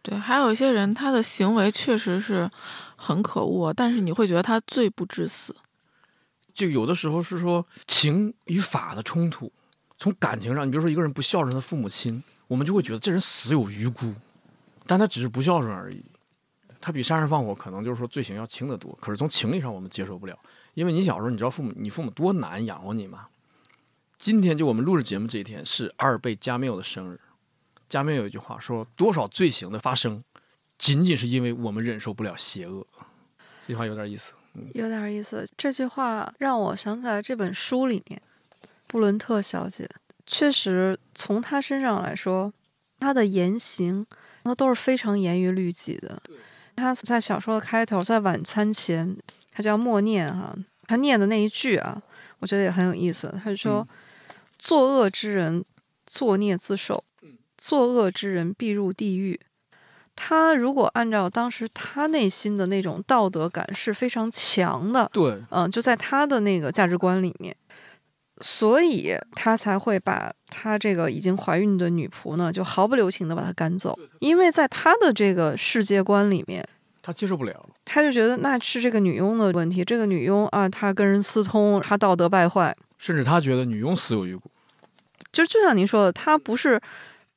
对，还有一些人，他的行为确实是很可恶，但是你会觉得他罪不至死。就有的时候是说情与法的冲突，从感情上，你比如说一个人不孝顺他父母亲，我们就会觉得这人死有余辜，但他只是不孝顺而已，他比杀人放火可能就是说罪行要轻得多。可是从情理上我们接受不了，因为你小时候你知道父母你父母多难养活你吗？今天就我们录制节目这一天是阿尔贝·加缪的生日。加缪有一句话说：“多少罪行的发生，仅仅是因为我们忍受不了邪恶。”这句话有点意思。有点意思。这句话让我想起来这本书里面，布伦特小姐确实从她身上来说，她的言行那都是非常严于律己的。她在小说的开头，在晚餐前，她就要默念哈，她念的那一句啊，我觉得也很有意思。她就说：“作恶之人，作孽自受；作恶之人，必入地狱。”他如果按照当时他内心的那种道德感是非常强的，对，嗯，就在他的那个价值观里面，所以他才会把他这个已经怀孕的女仆呢，就毫不留情的把她赶走，因为在他的这个世界观里面，他接受不了，他就觉得那是这个女佣的问题，这个女佣啊，她跟人私通，她道德败坏，甚至他觉得女佣死有余辜，就就像您说的，他不是。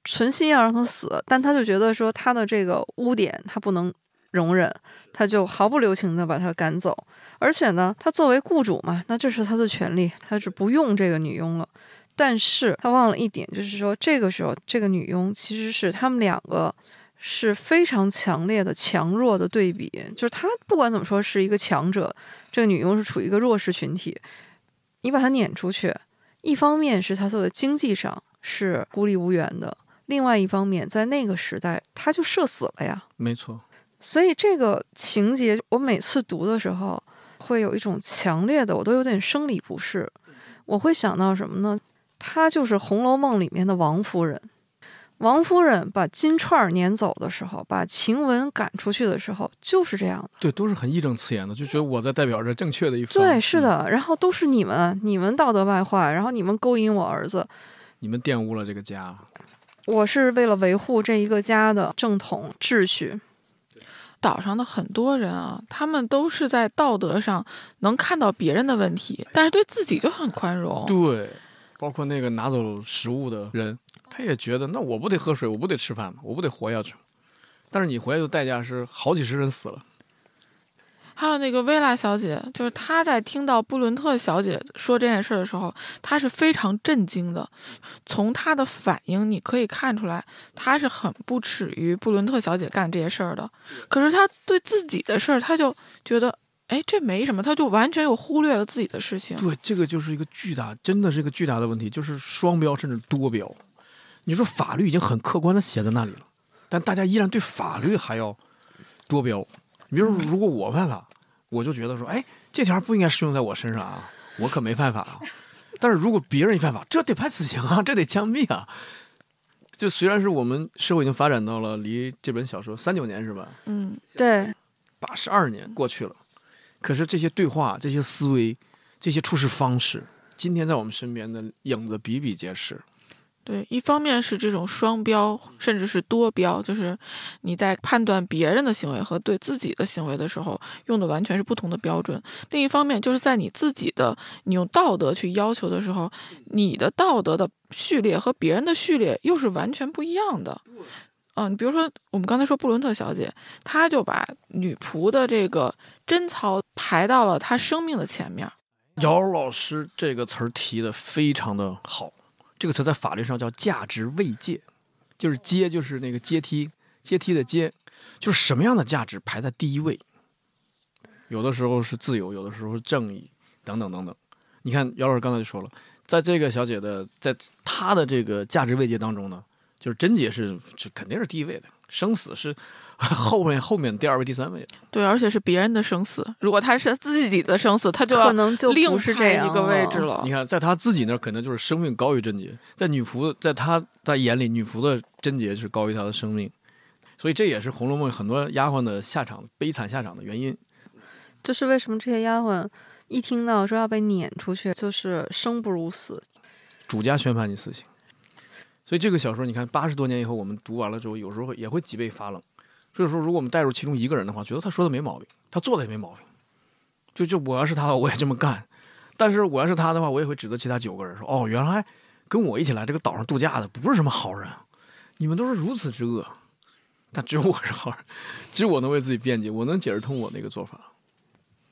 存心要让他死，但他就觉得说他的这个污点他不能容忍，他就毫不留情的把他赶走。而且呢，他作为雇主嘛，那这是他的权利，他是不用这个女佣了。但是他忘了一点，就是说这个时候这个女佣其实是他们两个是非常强烈的强弱的对比，就是他不管怎么说是一个强者，这个女佣是处于一个弱势群体。你把他撵出去，一方面是他做的经济上是孤立无援的。另外一方面，在那个时代，他就社死了呀。没错，所以这个情节，我每次读的时候，会有一种强烈的，我都有点生理不适。我会想到什么呢？他就是《红楼梦》里面的王夫人。王夫人把金钏撵走的时候，把晴雯赶出去的时候，就是这样的。对，都是很义正辞严的，就觉得我在代表着正确的一方。对，是的。然后都是你们，你们道德败坏，然后你们勾引我儿子，你们玷污了这个家。我是为了维护这一个家的正统秩序。岛上的很多人啊，他们都是在道德上能看到别人的问题，但是对自己就很宽容。对，包括那个拿走食物的人，他也觉得，那我不得喝水，我不得吃饭吗？我不得活下去？但是你活下去的代价是好几十人死了。还有那个薇拉小姐，就是她在听到布伦特小姐说这件事的时候，她是非常震惊的。从她的反应，你可以看出来，她是很不耻于布伦特小姐干这些事儿的。可是她对自己的事儿，她就觉得，哎，这没什么，他就完全又忽略了自己的事情。对，这个就是一个巨大，真的是一个巨大的问题，就是双标甚至多标。你说法律已经很客观的写在那里了，但大家依然对法律还要多标。你比如说，如果我犯法，我就觉得说，哎，这条不应该适用在我身上啊，我可没犯法啊。但是如果别人一犯法，这得判死刑啊，这得枪毙啊。就虽然是我们社会已经发展到了离这本小说三九年是吧？嗯，对，八十二年过去了，可是这些对话、这些思维、这些处事方式，今天在我们身边的影子比比皆是。对，一方面是这种双标，甚至是多标，就是你在判断别人的行为和对自己的行为的时候，用的完全是不同的标准。另一方面，就是在你自己的你用道德去要求的时候，你的道德的序列和别人的序列又是完全不一样的。嗯，比如说我们刚才说布伦特小姐，她就把女仆的这个贞操排到了她生命的前面。姚老师这个词儿提的非常的好。这个词在法律上叫价值位阶，就是阶就是那个阶梯阶梯的阶，就是什么样的价值排在第一位。有的时候是自由，有的时候是正义，等等等等。你看姚老师刚才就说了，在这个小姐的在她的这个价值位阶当中呢，就是贞洁是这肯定是第一位的，生死是。后面后面第二位第三位的，对，而且是别人的生死。如果他是自己的生死，他就可能就另是这一个位置了。你看，在他自己那儿，可能就是生命高于贞洁；在女仆，在他的眼里，女仆的贞洁是高于她的生命。所以这也是《红楼梦》很多丫鬟的下场悲惨下场的原因。这是为什么？这些丫鬟一听到说要被撵出去，就是生不如死，主家宣判你死刑。所以这个小说，你看八十多年以后，我们读完了之后，有时候也会脊背发冷。所以说，如果我们带入其中一个人的话，觉得他说的没毛病，他做的也没毛病。就就我要是他，我也这么干。但是我要是他的话，我也会指责其他九个人说：“哦，原来跟我一起来这个岛上度假的不是什么好人，你们都是如此之恶。”但只有我是好人，只有我能为自己辩解，我能解释通我那个做法。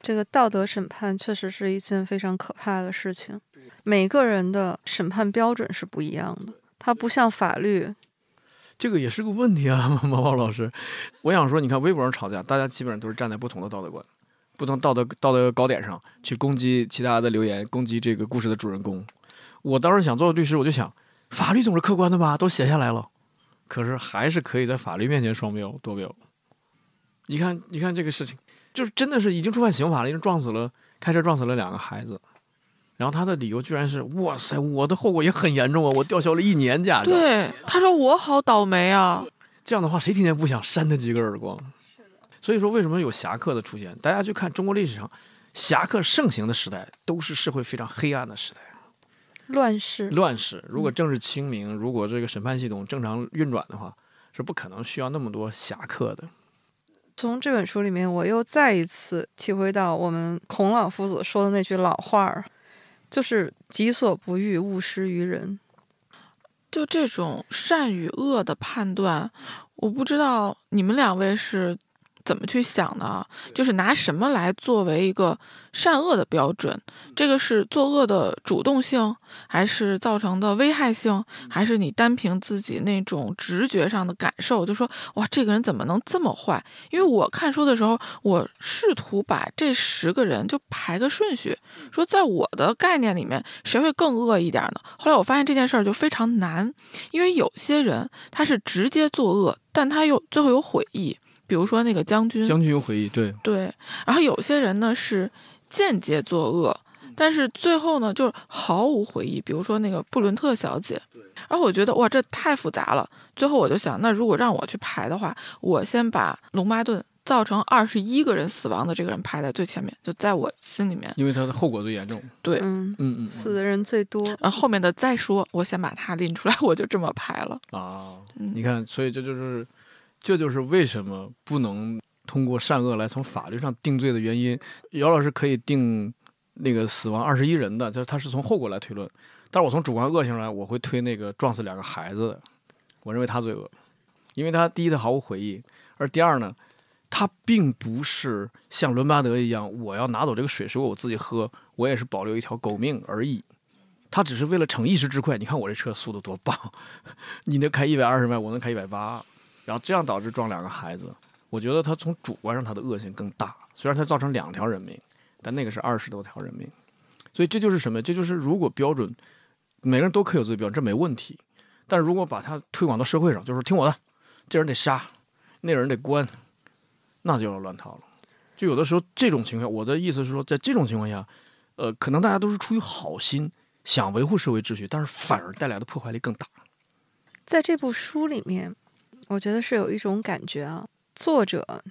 这个道德审判确实是一件非常可怕的事情。每个人的审判标准是不一样的，它不像法律。这个也是个问题啊，毛毛老师。我想说，你看微博上吵架，大家基本上都是站在不同的道德观、不同道德道德高点上去攻击其他的留言，攻击这个故事的主人公。我当时想做律师，我就想，法律总是客观的吧，都写下来了，可是还是可以在法律面前双标多标。你看，你看这个事情，就是真的是已经触犯刑法了，已经撞死了，开车撞死了两个孩子。然后他的理由居然是：哇塞，我的后果也很严重啊，我吊销了一年驾照。对，他说我好倒霉啊。这样的话，谁听见不想扇他几个耳光？所以说，为什么有侠客的出现？大家去看中国历史上，侠客盛行的时代，都是社会非常黑暗的时代，乱世。乱世，如果政治清明，如果这个审判系统正常运转的话，是不可能需要那么多侠客的。从这本书里面，我又再一次体会到我们孔老夫子说的那句老话儿。就是己所不欲，勿施于人。就这种善与恶的判断，我不知道你们两位是。怎么去想呢？就是拿什么来作为一个善恶的标准？这个是作恶的主动性，还是造成的危害性，还是你单凭自己那种直觉上的感受，就说哇，这个人怎么能这么坏？因为我看书的时候，我试图把这十个人就排个顺序，说在我的概念里面，谁会更恶一点呢？后来我发现这件事儿就非常难，因为有些人他是直接作恶，但他又最后有悔意。比如说那个将军，将军有悔意，对对。然后有些人呢是间接作恶，但是最后呢就是毫无回忆。比如说那个布伦特小姐，然后我觉得哇，这太复杂了。最后我就想，那如果让我去排的话，我先把龙巴顿造成二十一个人死亡的这个人排在最前面，就在我心里面，因为他的后果最严重。对，嗯嗯嗯，死的人最多。然后后面的再说，我先把他拎出来，我就这么排了。啊，你看，所以这就是。这就是为什么不能通过善恶来从法律上定罪的原因。姚老师可以定那个死亡二十一人的，就是他是从后果来推论。但是我从主观恶性来，我会推那个撞死两个孩子的，我认为他最恶，因为他第一他毫无悔意，而第二呢，他并不是像伦巴德一样，我要拿走这个水是为我自己喝，我也是保留一条狗命而已。他只是为了逞一时之快。你看我这车速度多棒，你能开一百二十迈，我能开一百八。然后这样导致撞两个孩子，我觉得他从主观上他的恶性更大。虽然他造成两条人命，但那个是二十多条人命。所以这就是什么？这就是如果标准每个人都可以有自己标准，这没问题。但如果把它推广到社会上，就是听我的，这人得杀，那人得关，那就要乱套了。就有的时候这种情况，我的意思是说，在这种情况下，呃，可能大家都是出于好心想维护社会秩序，但是反而带来的破坏力更大。在这部书里面。我觉得是有一种感觉啊，作者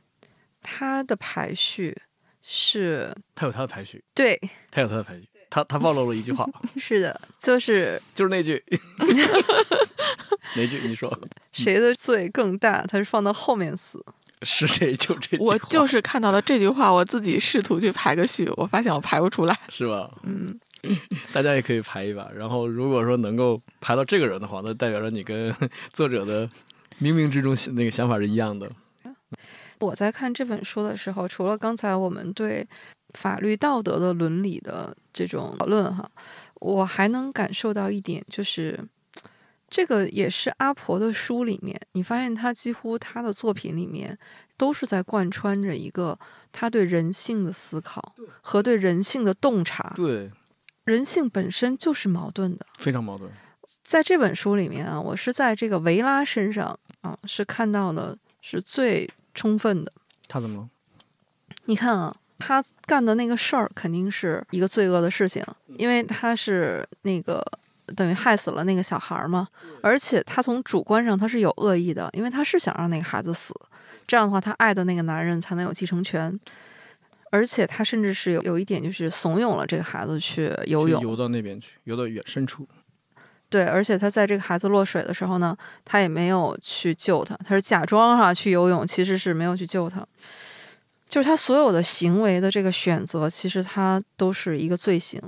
他的排序是，他有他的排序，对，他有他的排序，他他暴露了一句话，是的，就是就是那句，哪句？你说 谁的罪更大？他是放到后面死，是谁？就这句我就是看到了这句话，我自己试图去排个序，我发现我排不出来，是吧？嗯，大家也可以排一把，然后如果说能够排到这个人的话，那代表着你跟作者的。冥冥之中，那个想法是一样的。我在看这本书的时候，除了刚才我们对法律道德的伦理的这种讨论哈，我还能感受到一点，就是这个也是阿婆的书里面，你发现他几乎他的作品里面都是在贯穿着一个他对人性的思考和对人性的洞察。对，人性本身就是矛盾的，非常矛盾。在这本书里面啊，我是在这个维拉身上啊，是看到的是最充分的。他怎么了？你看啊，他干的那个事儿肯定是一个罪恶的事情，因为他是那个等于害死了那个小孩嘛。而且他从主观上他是有恶意的，因为他是想让那个孩子死，这样的话他爱的那个男人才能有继承权。而且他甚至是有有一点就是怂恿了这个孩子去游泳，游到那边去，游到远深处。对，而且他在这个孩子落水的时候呢，他也没有去救他，他是假装哈去游泳，其实是没有去救他。就是他所有的行为的这个选择，其实他都是一个罪行，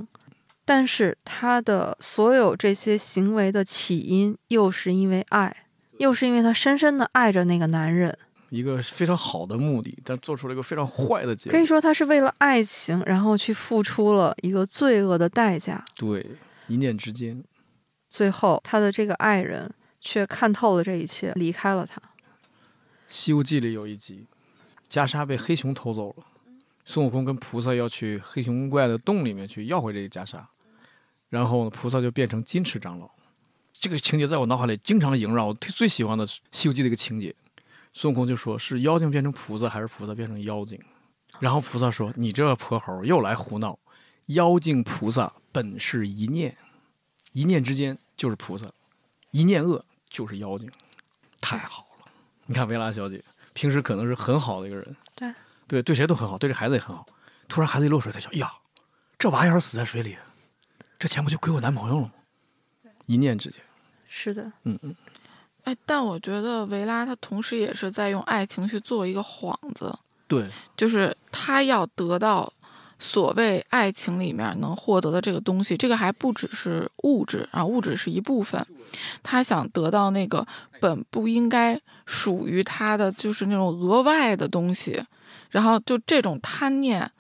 但是他的所有这些行为的起因，又是因为爱，又是因为他深深的爱着那个男人，一个非常好的目的，但做出了一个非常坏的结果。可以说他是为了爱情，然后去付出了一个罪恶的代价。对，一念之间，最后他的这个爱人却看透了这一切，离开了他。《西游记》里有一集，袈裟被黑熊偷走了，孙悟空跟菩萨要去黑熊怪的洞里面去要回这个袈裟，然后呢，菩萨就变成金翅长老。这个情节在我脑海里经常萦绕，我最喜欢的《西游记》的一个情节。孙悟空就说：“是妖精变成菩萨，还是菩萨变成妖精？”然后菩萨说：“你这泼猴又来胡闹！妖精菩萨本是一念，一念之间就是菩萨，一念恶就是妖精。太好了！你看维拉小姐平时可能是很好的一个人，对对，对谁都很好，对这孩子也很好。突然孩子一落水，她想：呀，这娃要是死在水里，这钱不就归我男朋友了吗？一念之间，是的，嗯嗯，哎，但我觉得维拉她同时也是在用爱情去做一个幌子，对，就是她要得到所谓爱情里面能获得的这个东西，这个还不只是物质啊，物质是一部分，他想得到那个本不应该属于他的，就是那种额外的东西，然后就这种贪念，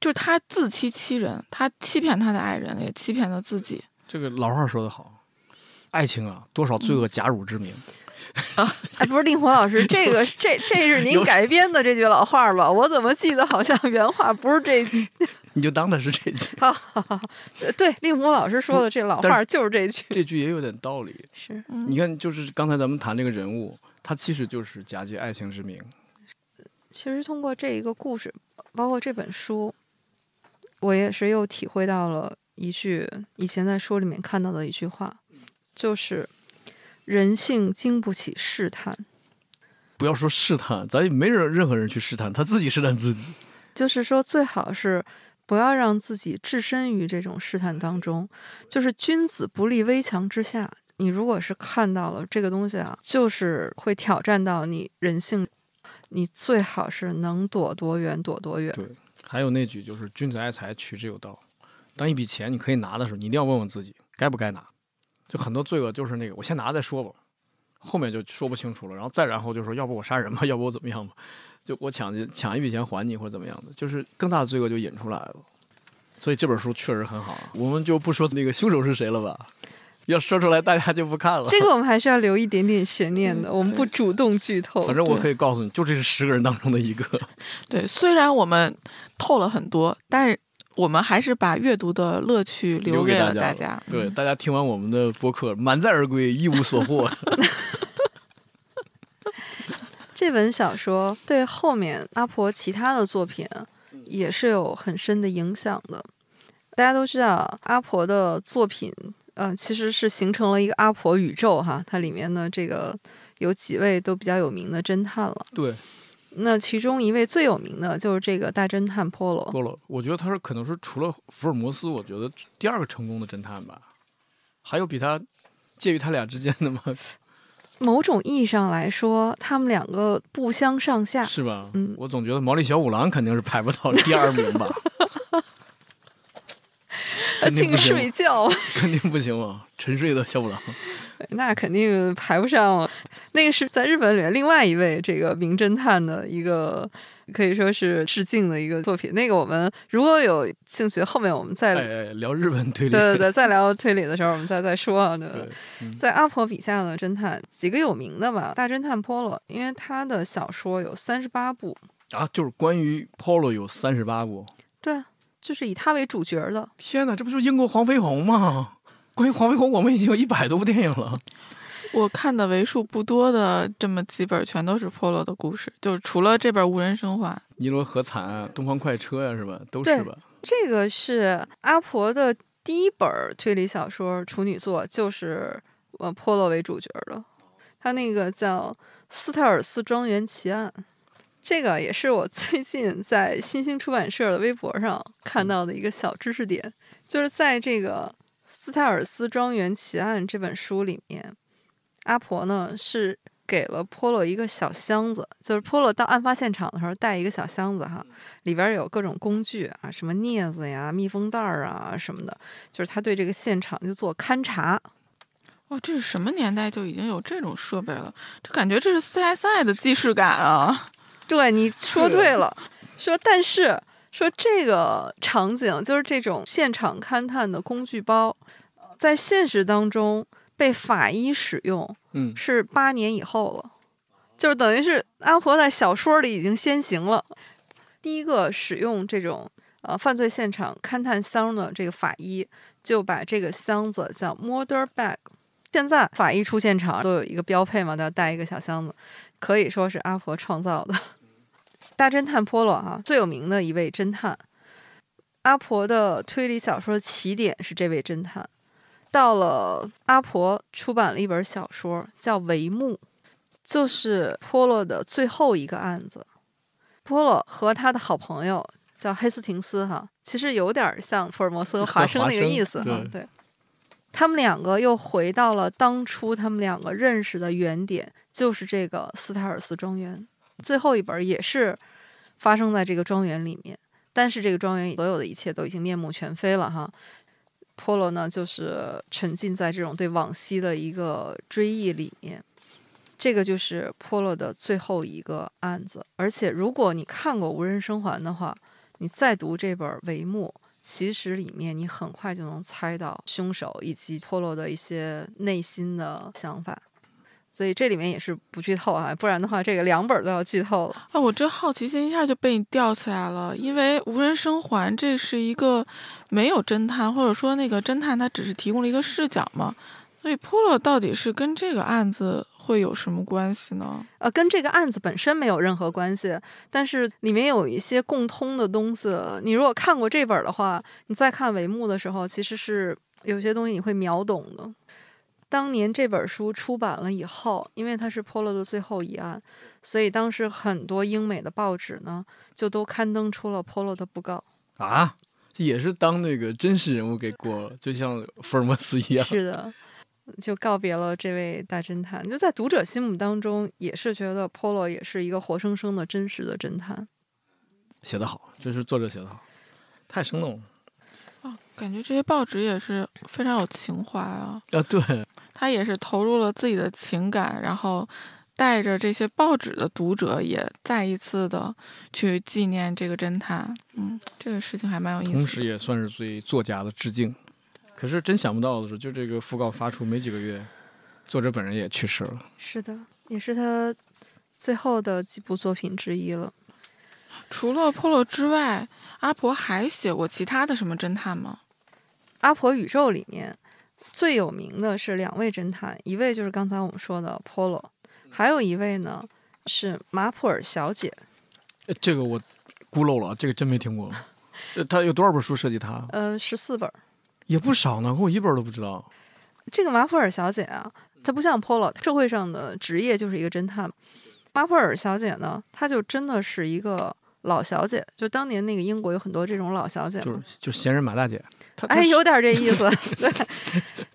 就是他自欺欺人，他欺骗他的爱人，也欺骗了自己。这个老话说得好，爱情啊，多少罪恶假汝之名。哎，不是令狐老师，这个这这是您改编的这句老话吧？我怎么记得好像原话不是这句？你就当它是这句，好好好，呃对，令狐老师说的这老但话就是这句。这句也有点道理。是，嗯，你看，就是刚才咱们谈这个人物，他其实就是假借爱情之名。其实通过这一个故事，包括这本书，我也是又体会到了一句以前在书里面看到的一句话，就是人性经不起试探。不要说试探，咱也没人任何人去试探，他自己试探自己。就是说，最好是不要让自己置身于这种试探当中。就是君子不立危墙之下。你如果是看到了这个东西啊，就是会挑战到你人性，你最好是能躲多远躲多远。对，还有那句就是“君子爱财，取之有道”。当一笔钱你可以拿的时候，你一定要问问自己该不该拿。就很多罪恶就是那个，我先拿再说吧，后面就说不清楚了，然后再然后就说，要不我杀人吧，要不我怎么样吧，就我抢去抢一笔钱还你或者怎么样的，就是更大的罪恶就引出来了。所以这本书确实很好啊，我们就不说那个凶手是谁了吧，要说出来大家就不看了。这个我们还是要留一点点悬念的，我们不主动剧透。反正我可以告诉你，就这是十个人当中的一个。对，虽然我们透了很多，但是我们还是把阅读的乐趣留给给了大家。对，嗯大家听完我们的播客，满载而归，一无所获。这本小说对后面阿婆其他的作品也是有很深的影响的。大家都知道，阿婆的作品，呃，其实是形成了一个阿婆宇宙哈。它里面的这个有几位都比较有名的侦探了。对，那其中一位最有名的就是这个大侦探波罗。够了。我觉得他是可能是除了福尔摩斯，我觉得第二个成功的侦探吧。还有比他介于他俩之间的吗？某种意义上来说，他们两个不相上下。是吧？嗯我总觉得毛利小五郎肯定是排不到第二名吧。净睡觉。肯定不行啊！沉睡的小五郎，那肯定排不上了。那个是在日本里面另外一位这个名侦探的一个，可以说是致敬的一个作品。那个我们如果有兴趣，后面我们再、聊日本推理，对对对，再 聊推理的时候，我们再再说啊。对对，嗯在阿婆笔下的侦探几个有名的吧，大侦探波罗，因为他的小说有三十八部，啊，就是关于 Polo 有三十八部。对，就是以他为主角的。天哪，这不就是英国黄飞鸿吗？关于黄飞鸿，我们已经有一百多部电影了。我看的为数不多的这么几本，全都是 Polo 的故事，就是除了这本《无人生还》。尼罗河惨案、东方快车呀、是吧？都是吧？这个是阿婆的第一本推理小说处女作，就是呃波洛为主角的，他那个叫《斯泰尔斯庄园奇案》，这个也是我最近在新兴出版社的微博上看到的一个小知识点，就是在这个《斯泰尔斯庄园奇案》这本书里面，阿婆呢是。给了 Polo 一个小箱子，就是 Polo 到案发现场的时候带一个小箱子哈，里边儿有各种工具啊，什么镊子呀、密封袋儿啊什么的，就是他对这个现场就做勘察。哇，这是什么年代就已经有这种设备了？这感觉这是 CSI 的既视感啊！对，你说对了。说，但是说这个场景就是这种现场勘探的工具包，在现实当中被法医使用嗯，是八年以后了，就是等于是阿婆在小说里已经先行了。第一个使用这种呃犯罪现场勘探箱的这个法医，就把这个箱子叫 murder bag。现在法医出现场都有一个标配嘛，都要带一个小箱子，可以说是阿婆创造的。大侦探波洛哈、最有名的一位侦探，阿婆的推理小说起点是这位侦探。到了阿婆出版了一本小说叫《帷幕》，就是波洛的最后一个案子。波洛和他的好朋友叫黑斯廷斯哈，其实有点像福尔摩斯和华生那个意思哈对。对，他们两个又回到了当初他们两个认识的原点，就是这个斯泰尔斯庄园。最后一本也是发生在这个庄园里面，但是这个庄园所有的一切都已经面目全非了哈。波罗呢，就是沉浸在这种对往昔的一个追忆里面。这个就是波罗的最后一个案子，而且如果你看过《无人生还》的话，你再读这本《帷幕》，其实里面你很快就能猜到凶手以及波罗的一些内心的想法。所以这里面也是不剧透啊，不然的话，这个两本都要剧透了。啊，我这好奇心一下就被你吊起来了，因为无人生还这是一个没有侦探，或者说那个侦探他只是提供了一个视角嘛，所以 Polo 到底是跟这个案子会有什么关系呢？呃，跟这个案子本身没有任何关系，但是里面有一些共通的东西。你如果看过这本的话，你再看帷幕的时候，其实是有些东西你会秒懂的。当年这本书出版了以后，因为它是 Polo 的最后一案，所以当时很多英美的报纸呢，就都刊登出了 Polo 的布告。啊，也是当那个真实人物给过了，就像福尔摩斯一样。是的，就告别了这位大侦探。就在读者心目当中，也是觉得 Polo 也是一个活生生的真实的侦探。写得好，这是作者写得好，太生动了啊，感觉这些报纸也是非常有情怀啊，啊！对，他也是投入了自己的情感，然后带着这些报纸的读者也再一次的去纪念这个侦探。嗯，这个事情还蛮有意思的。同时也算是对作家的致敬。可是真想不到的是，就这个讣告发出没几个月，作者本人也去世了。是的，也是他最后的几部作品之一了。除了 Polo 之外，阿婆还写过其他的什么侦探吗？阿婆宇宙里面最有名的是两位侦探，一位就是刚才我们说的 Polo，还有一位呢是马普尔小姐。呃这个我孤陋了，这个真没听过。呃，他有多少本书涉及他？呃，十四本儿。也不少呢，我一本都不知道。这个马普尔小姐啊，她不像 Polo，社会上的职业就是一个侦探。马普尔小姐呢，她就真的是一个老小姐，就当年那个英国有很多这种老小姐就是，就是闲人马大姐。她哎，有点这意思。对，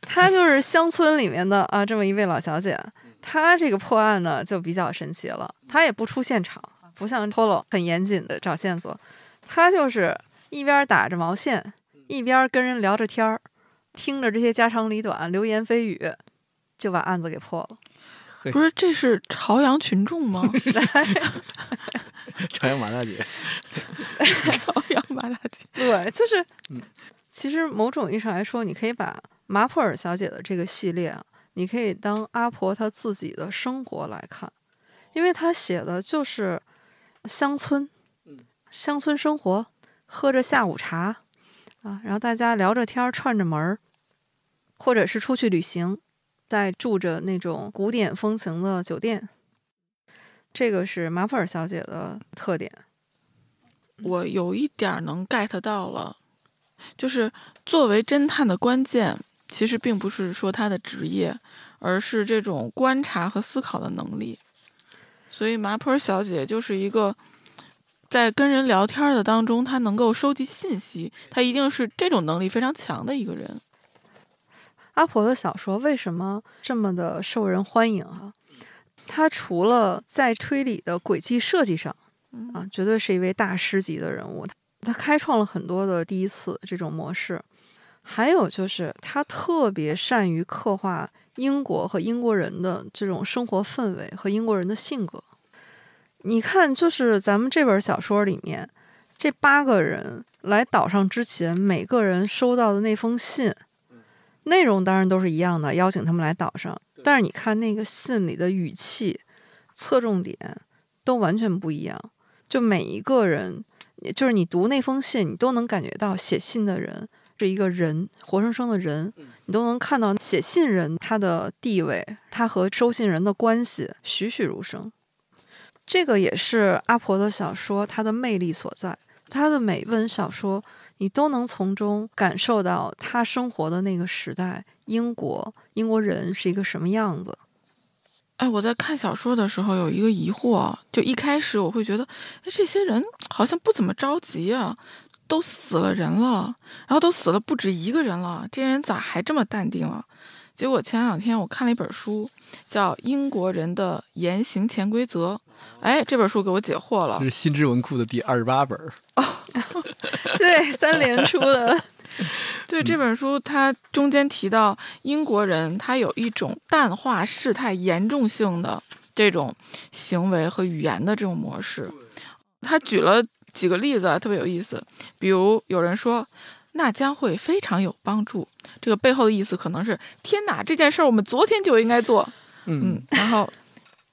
她就是乡村里面的啊，这么一位老小姐。她这个破案呢，就比较神奇了。她也不出现场，不像 Polo 很严谨的找线索，她就是一边打着毛线，一边跟人聊着天儿，听着这些家长里短、流言蜚语，就把案子给破了。嘿不是，这是朝阳群众吗？朝阳马大姐。朝阳马大姐。对，就是嗯，其实某种意义上来说，你可以把马普尔小姐的这个系列啊，你可以当阿婆她自己的生活来看，因为她写的就是乡村，乡村生活，喝着下午茶啊，然后大家聊着天儿，串着门儿，或者是出去旅行，在住着那种古典风情的酒店。这个是马普尔小姐的特点。我有一点能 get 到了，就是作为侦探的关键，其实并不是说他的职业，而是这种观察和思考的能力。所以马普尔小姐就是一个在跟人聊天的当中，她能够收集信息，她一定是这种能力非常强的一个人。阿婆的小说为什么这么的受人欢迎啊？他除了在推理的轨迹设计上嗯啊，绝对是一位大师级的人物，他他开创了很多的第一次这种模式。还有就是他特别善于刻画英国和英国人的这种生活氛围和英国人的性格。你看，就是咱们这本小说里面，这八个人来岛上之前，每个人收到的那封信，内容当然都是一样的，邀请他们来岛上。但是你看那个信里的语气、侧重点都完全不一样。就每一个人，就是你读那封信，你都能感觉到写信的人是一个人，活生生的人，你都能看到写信人他的地位，他和收信人的关系栩栩如生。这个也是阿婆的小说它的魅力所在。他的每本小说，你都能从中感受到他生活的那个时代，英国英国人是一个什么样子。哎，我在看小说的时候有一个疑惑，就一开始我会觉得，哎，这些人好像不怎么着急啊，都死了人了，然后都死了不止一个人了，这些人咋还这么淡定啊？结果前两天我看了一本书，叫《英国人的言行潜规则》。哎，这本书给我解惑了。这是新知文库的第二十八本哦，对，三联出的。对这本书，它中间提到英国人他有一种淡化事态严重性的这种行为和语言的这种模式。他举了几个例子，特别有意思。比如有人说，那将会非常有帮助。这个背后的意思可能是，天哪，这件事儿我们昨天就应该做。嗯，然后。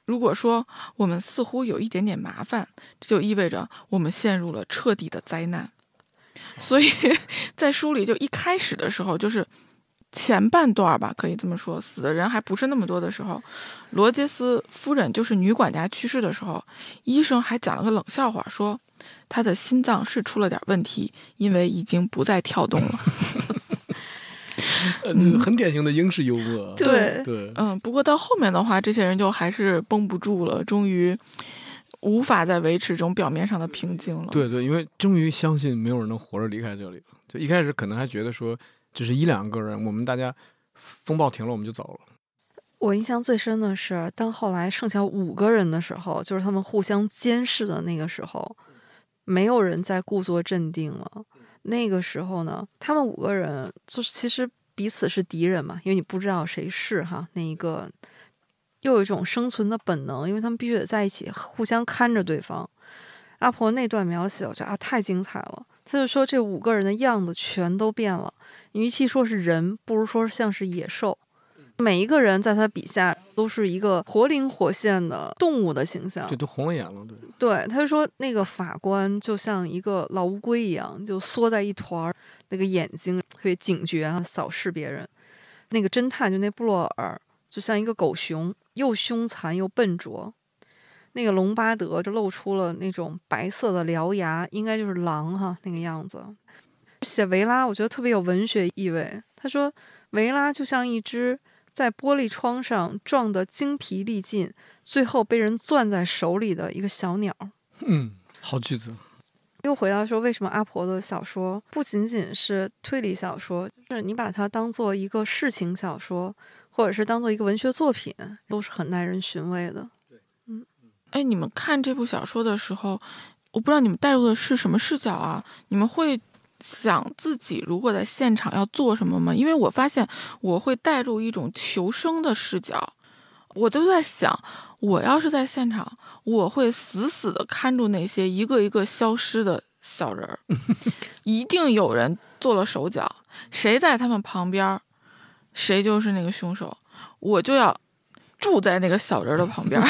如果说我们似乎有一点点麻烦，这就意味着我们陷入了彻底的灾难。所以 在书里就一开始的时候，就是前半段吧，可以这么说，死的人还不是那么多的时候，罗杰斯夫人就是女管家去世的时候，医生还讲了个冷笑话，说她的心脏是出了点问题，因为已经不再跳动了。嗯，很典型的英式幽默。对对，嗯，不过到后面的话，这些人就还是绷不住了，终于无法再维持这种表面上的平静了。对对，因为终于相信没有人能活着离开这里了。就一开始可能还觉得说，只是一两个人，我们大家风暴停了，我们就走了。我印象最深的是，当后来剩下五个人的时候，就是他们互相监视的那个时候，没有人再故作镇定了。那个时候呢，他们五个人就是其实彼此是敌人嘛，因为你不知道谁是哈。那一个又有一种生存的本能，因为他们必须得在一起，互相看着对方。阿婆那段描写，我觉得啊太精彩了。他就说这五个人的样子全都变了，与其说是人，不如说像是野兽。每一个人在他笔下都是一个活灵活现的动物的形象，对，都红了眼了，对。对，他就说那个法官就像一个老乌龟一样，就缩在一团儿，那个眼睛特别警觉啊，扫视别人。那个侦探就那布洛尔，就像一个狗熊，又凶残又笨拙。那个隆巴德就露出了那种白色的獠牙，应该就是狼哈那个样子。写维拉，我觉得特别有文学意味。他说维拉就像一只。在玻璃窗上撞得精疲力尽，最后被人攥在手里的一个小鸟。嗯，好句子。又回到说，为什么阿婆的小说不仅仅是推理小说，就是你把它当做一个事情小说，或者是当做一个文学作品，都是很耐人寻味的。嗯，哎，你们看这部小说的时候，我不知道你们带入的是什么视角啊？你们会？想自己如果在现场要做什么吗？因为我发现我会带入一种求生的视角，我就在想，我要是在现场，我会死死的看住那些一个一个消失的小人儿，一定有人做了手脚，谁在他们旁边，谁就是那个凶手，我就要住在那个小人的旁边，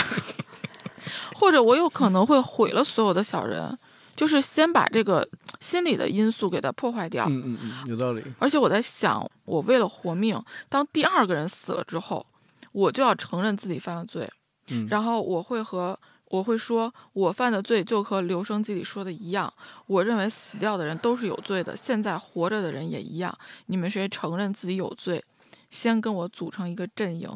或者我有可能会毁了所有的小人。就是先把这个心理的因素给它破坏掉。嗯嗯嗯，有道理。而且我在想，我为了活命，当第二个人死了之后，我就要承认自己犯了罪。嗯，然后我会和我会说，我犯的罪就和留声机里说的一样。我认为死掉的人都是有罪的，现在活着的人也一样。你们谁承认自己有罪，先跟我组成一个阵营。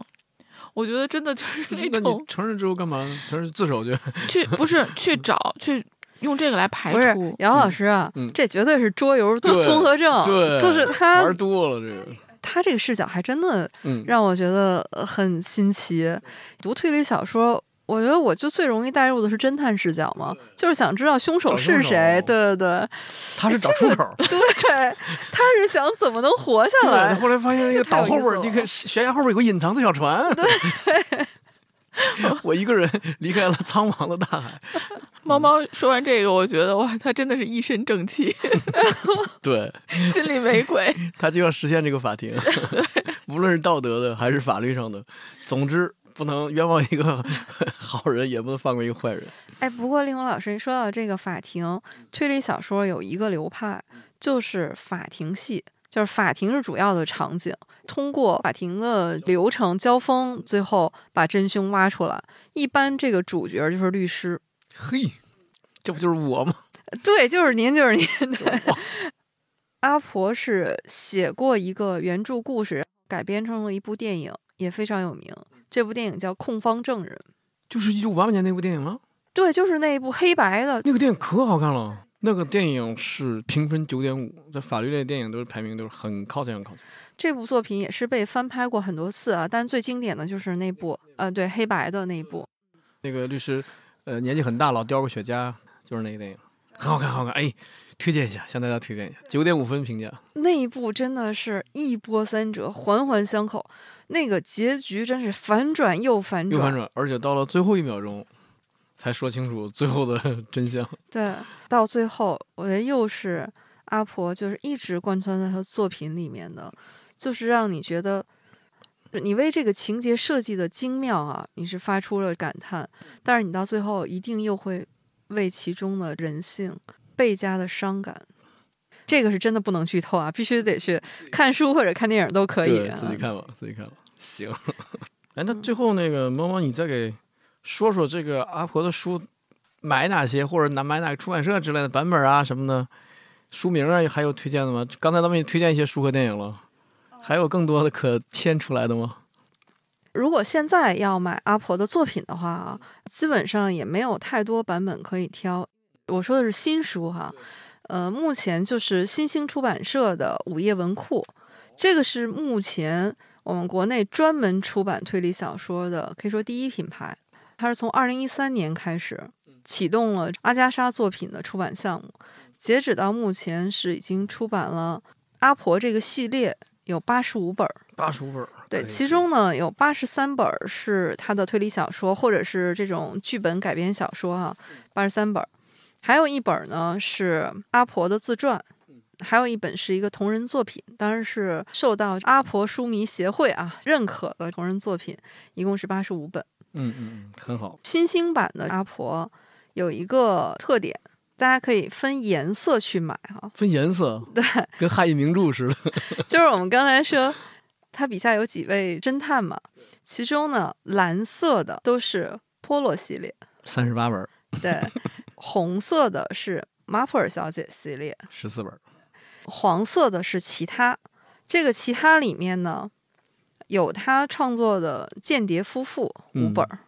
我觉得真的就是那种承认之后干嘛？承认自首去？去不是去找去。用这个来排除，不是姚老师啊，这绝对是桌游综合症，对，就是他玩多了这个，他这个视角还真的让我觉得很新奇。读推理小说，我我觉得我就最容易带入的是侦探视角嘛，就是想知道凶手是谁。对对对，他是找出口儿。对，他是想怎么能活下，来。后来发现那个 岛后边儿，意思了这个悬崖后边有个隐藏的小船。对，我一个人 离开了苍茫的大海。猫猫说完这个，我觉得哇，他真的是一身正气，对，心里没鬼。他就要实现这个法庭，无论是道德的还是法律上的，总之不能冤枉一个好人，也不能放过一个坏人。哎，不过令狐老师，你说到这个法庭推理小说，有一个流派就是法庭戏，就是法庭是主要的场景，通过法庭的流程交锋，最后把真凶挖出来。一般这个主角就是律师，嘿，这不就是我吗？对，就是您，就是您。对，阿婆是写过一个原著故事，改编成了一部电影，也非常有名。这部电影叫《控方证人》，就是一九五八年那部电影吗？对，就是那一部黑白的。那个电影可好看了。那个电影是评分九点五，在法律类电影都是排名都是很靠前，很靠前。这部作品也是被翻拍过很多次啊，但最经典的就是那部，呃，对，黑白的那一部。那个律师，呃，年纪很大，老叼个雪茄，就是那个电影，很好看，很好看。哎，推荐一下，向大家推荐一下，九点五分评价。那一部真的是一波三折，环环相扣，那个结局真是反转又反转，又反转，而且到了最后一秒钟，才说清楚最后的 真相。对，到最后，我觉得又是阿婆，就是一直贯穿在她作品里面的，就是让你觉得，你为这个情节设计的精妙啊，你是发出了感叹，但是你到最后一定又会为其中的人性倍加的伤感。这个是真的不能剧透啊，必须得去看书或者看电影都可以，啊。自己看吧，自己看吧。行。哎，那最后那个猫猫，你再给说说这个阿婆的书买哪些，或者哪买哪个出版社之类的版本啊什么的，书名啊还有推荐的吗？刚才咱们也推荐一些书和电影了，还有更多的可牵出来的吗？如果现在要买阿婆的作品的话啊，基本上也没有太多版本可以挑。我说的是新书哈，呃，目前就是新兴出版社的午夜文库，这个是目前我们国内专门出版推理小说的，可以说第一品牌。它是从二零一三年开始启动了阿加莎作品的出版项目，截止到目前是已经出版了阿婆这个系列有八十五本儿。八十五本儿。对，其中呢有八十三本儿是他的推理小说，或者是这种剧本改编小说啊，八十三本儿，还有一本儿呢是阿婆的自传，还有一本是一个同人作品，当然是受到阿婆书迷协会啊认可的同人作品，一共是八十五本。嗯嗯嗯，很好。新兴版的阿婆有一个特点，大家可以分颜色去买哈、分颜色，对，跟汉译名著似的。就是我们刚才说，他笔下有几位侦探嘛，其中呢，蓝色的都是波洛系列，三十八本，对，红色的是马普尔小姐系列，十四本。黄色的是其他。这个其他里面呢，有他创作的《间谍夫妇》五嗯本儿。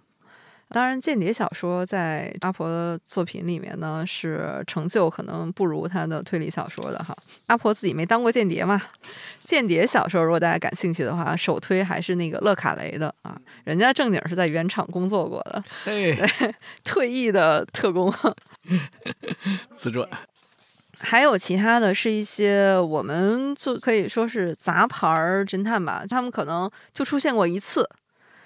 当然，间谍小说在阿婆的作品里面呢，是成就可能不如他的推理小说的哈。阿婆自己没当过间谍嘛，间谍小说如果大家感兴趣的话，首推还是那个勒卡雷的啊，人家正经是在原厂工作过的，嘿，退役的特工。自传。还有其他的是一些我们就可以说是杂牌儿侦探吧，他们可能就出现过一次，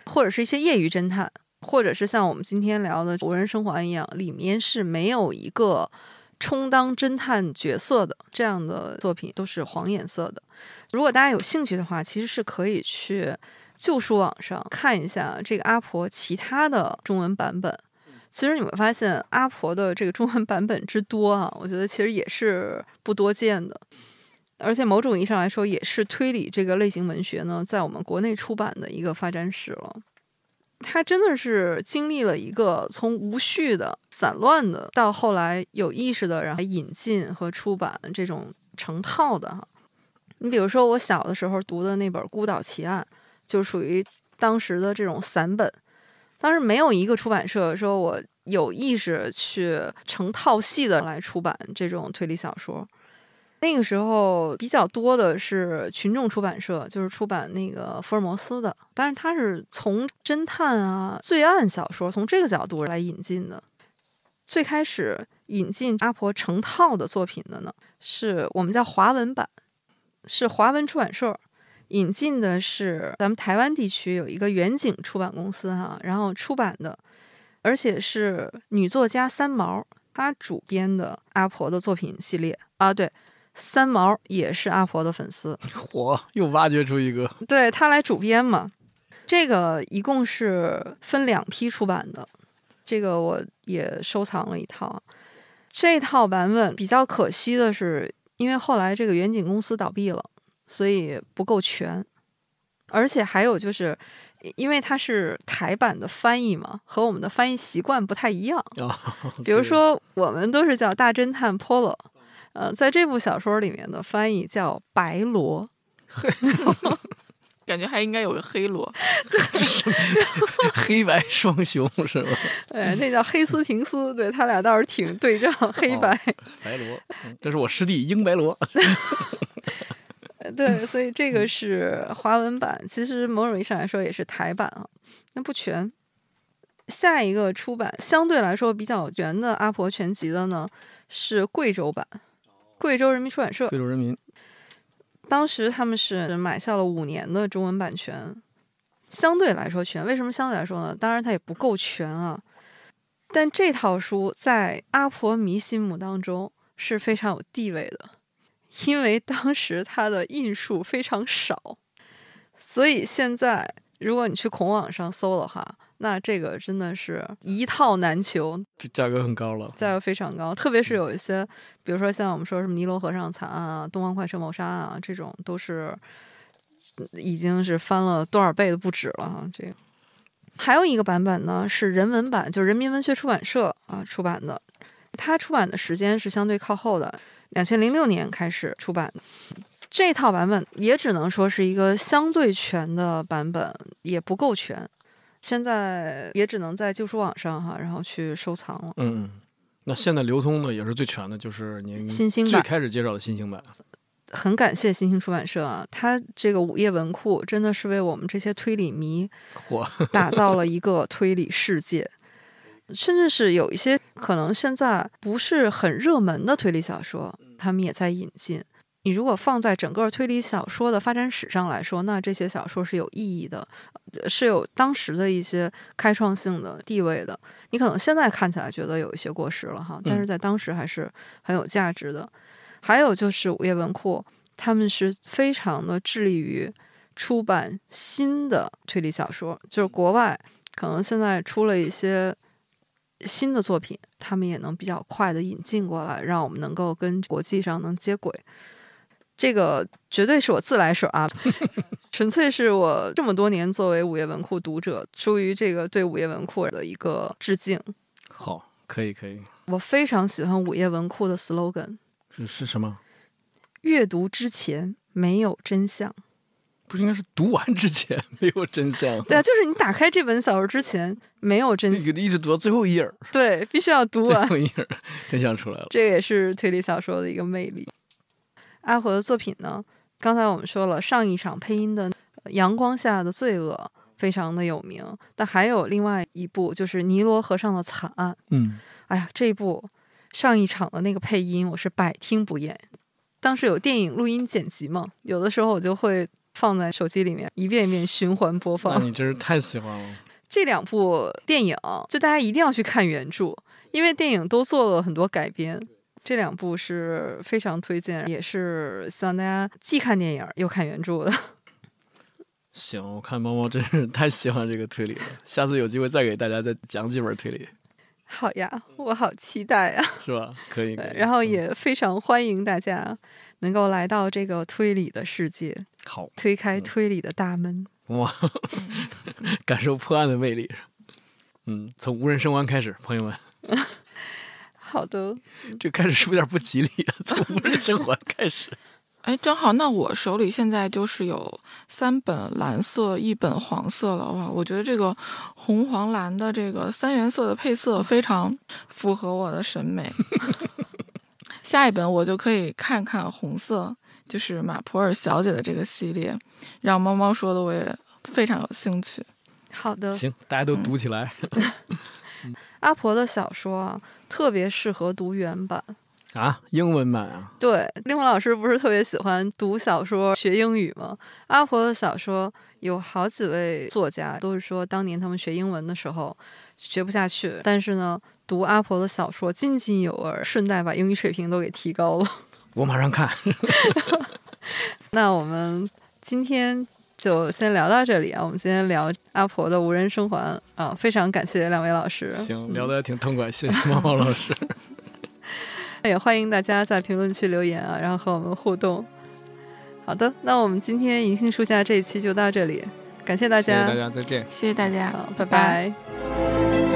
或者是一些业余侦探，或者是像我们今天聊的《无人生还》一样，里面是没有一个充当侦探角色的这样的作品，都是黄颜色的。如果大家有兴趣的话，其实是可以去旧书网上看一下这个阿婆其他的中文版本。其实你会发现，阿婆的这个中文版本之多啊，我觉得其实也是不多见的，而且某种意义上来说，也是推理这个类型文学呢，在我们国内出版的一个发展史了。它真的是经历了一个从无序的、散乱的，到后来有意识的，然后引进和出版这种成套的哈。你比如说，我小的时候读的那本《孤岛奇案》，就属于当时的这种散本。当时没有一个出版社说我有意识去成套系的来出版这种推理小说，那个时候比较多的是群众出版社，就是出版那个福尔摩斯的，但是它是从侦探啊、罪案小说从这个角度来引进的。最开始引进阿婆成套的作品的呢，是我们叫华文版，是华文出版社引进的，是咱们台湾地区有一个远景出版公司哈，然后出版的，而且是女作家三毛她主编的阿婆的作品系列啊，对。三毛也是阿婆的粉丝，火，又挖掘出一个，对他来主编嘛。这个一共是分两批出版的，这个我也收藏了一套。这套版本比较可惜的是，因为后来这个远景公司倒闭了，所以不够全。而且还有就是，因为它是台版的翻译嘛，和我们的翻译习惯不太一样。比如说，我们都是叫大侦探 Polo。呃，在这部小说里面的翻译叫白罗，感觉还应该有个黑罗，黑白双雄是吧？哎，那叫黑斯廷斯，对他俩倒是挺对仗，黑白。白罗，这是我师弟英白罗。对，所以这个是华文版，其实某种意义上来说也是台版啊，那不全。下一个出版相对来说比较全的《阿婆全集》的呢，是贵州版。贵州人民出版社，贵州人民，当时他们是买下了五年的中文版权，相对来说全。为什么相对来说呢？当然它也不够全啊。但这套书在阿婆迷心目当中是非常有地位的，因为当时它的印数非常少，所以现在如果你去孔网上搜的话。那这个真的是一套难求，这价格很高了，价格非常高。特别是有一些，比如说像我们说什么尼罗河上惨案啊、东方快车谋杀案啊，这种都是已经是翻了多少倍的不止了哈。这个还有一个版本呢，是人文版，就是人民文学出版社啊出版的，它出版的时间是相对靠后的，两千零六年开始出版的。这套版本也只能说是一个相对全的版本，也不够全。现在也只能在旧书网上哈，然后去收藏了。嗯，那现在流通的也是最全的，就是您新兴最开始介绍的新兴版。很感谢新兴出版社啊，它这个午夜文库真的是为我们这些推理迷打造了一个推理世界，甚至是有一些可能现在不是很热门的推理小说，他们也在引进。你如果放在整个推理小说的发展史上来说，那这些小说是有意义的，是有当时的一些开创性的地位的。你可能现在看起来觉得有一些过时了哈，但是在当时还是很有价值的。还有就是午夜文库，他们是非常的致力于出版新的推理小说，就是国外可能现在出了一些新的作品，他们也能比较快的引进过来，让我们能够跟国际上能接轨。这个绝对是我自来水啊，纯粹是我这么多年作为午夜文库读者，出于这个对午夜文库的一个致敬。好，可以可以。我非常喜欢午夜文库的 slogan，是是什么？阅读之前没有真相，不是应该是读完之前没有真相？对啊，就是你打开这本小说之前没有真，相，一直读到最后一页。对，必须要 读完最后一页，真相出来了。这也是推理小说的一个魅力。阿火的作品呢？刚才我们说了，上一场配音的《阳光下的罪恶》非常的有名，但还有另外一部就是《尼罗河上的惨案》。嗯，哎呀，这一部上一场的那个配音我是百听不厌。当时有电影录音剪辑嘛，有的时候我就会放在手机里面一遍一遍循环播放。那你真是太喜欢了。这两部电影就大家一定要去看原著，因为电影都做了很多改编。这两部是非常推荐，也是希望大家既看电影又看原著的。行，我看猫猫真是太喜欢这个推理了，下次有机会再给大家再讲几本推理。好呀，我好期待啊！是吧？可以。然后也非常欢迎大家能够来到这个推理的世界，好，推开推理的大门，哇，感受破案的魅力。嗯，从无人生还开始，朋友们。好的，这开始是不是有点不吉利啊？从无人生还开始，哎，正好，那我手里现在就是有三本蓝色，一本黄色了哇！我觉得这个红黄蓝的这个三原色的配色非常符合我的审美。下一本我就可以看看红色，就是马普尔小姐的这个系列，让猫猫说的我也非常有兴趣。好的，行，大家都读起来。阿婆的小说啊，特别适合读原版。啊，英文版啊，对，令狐老师不是特别喜欢读小说学英语吗？阿婆的小说有好几位作家都是说，当年他们学英文的时候学不下去，但是呢，读阿婆的小说津津有味，顺带把英语水平都给提高了。我马上看。那我们今天就先聊到这里啊，我们今天聊阿婆的无人生还啊，非常感谢两位老师。行，聊得也挺痛快，谢谢猫猫老师。也欢迎大家在评论区留言啊，然后和我们互动。好的，那我们今天银杏树下这一期就到这里，感谢大家，大家再见，谢谢大家，拜拜。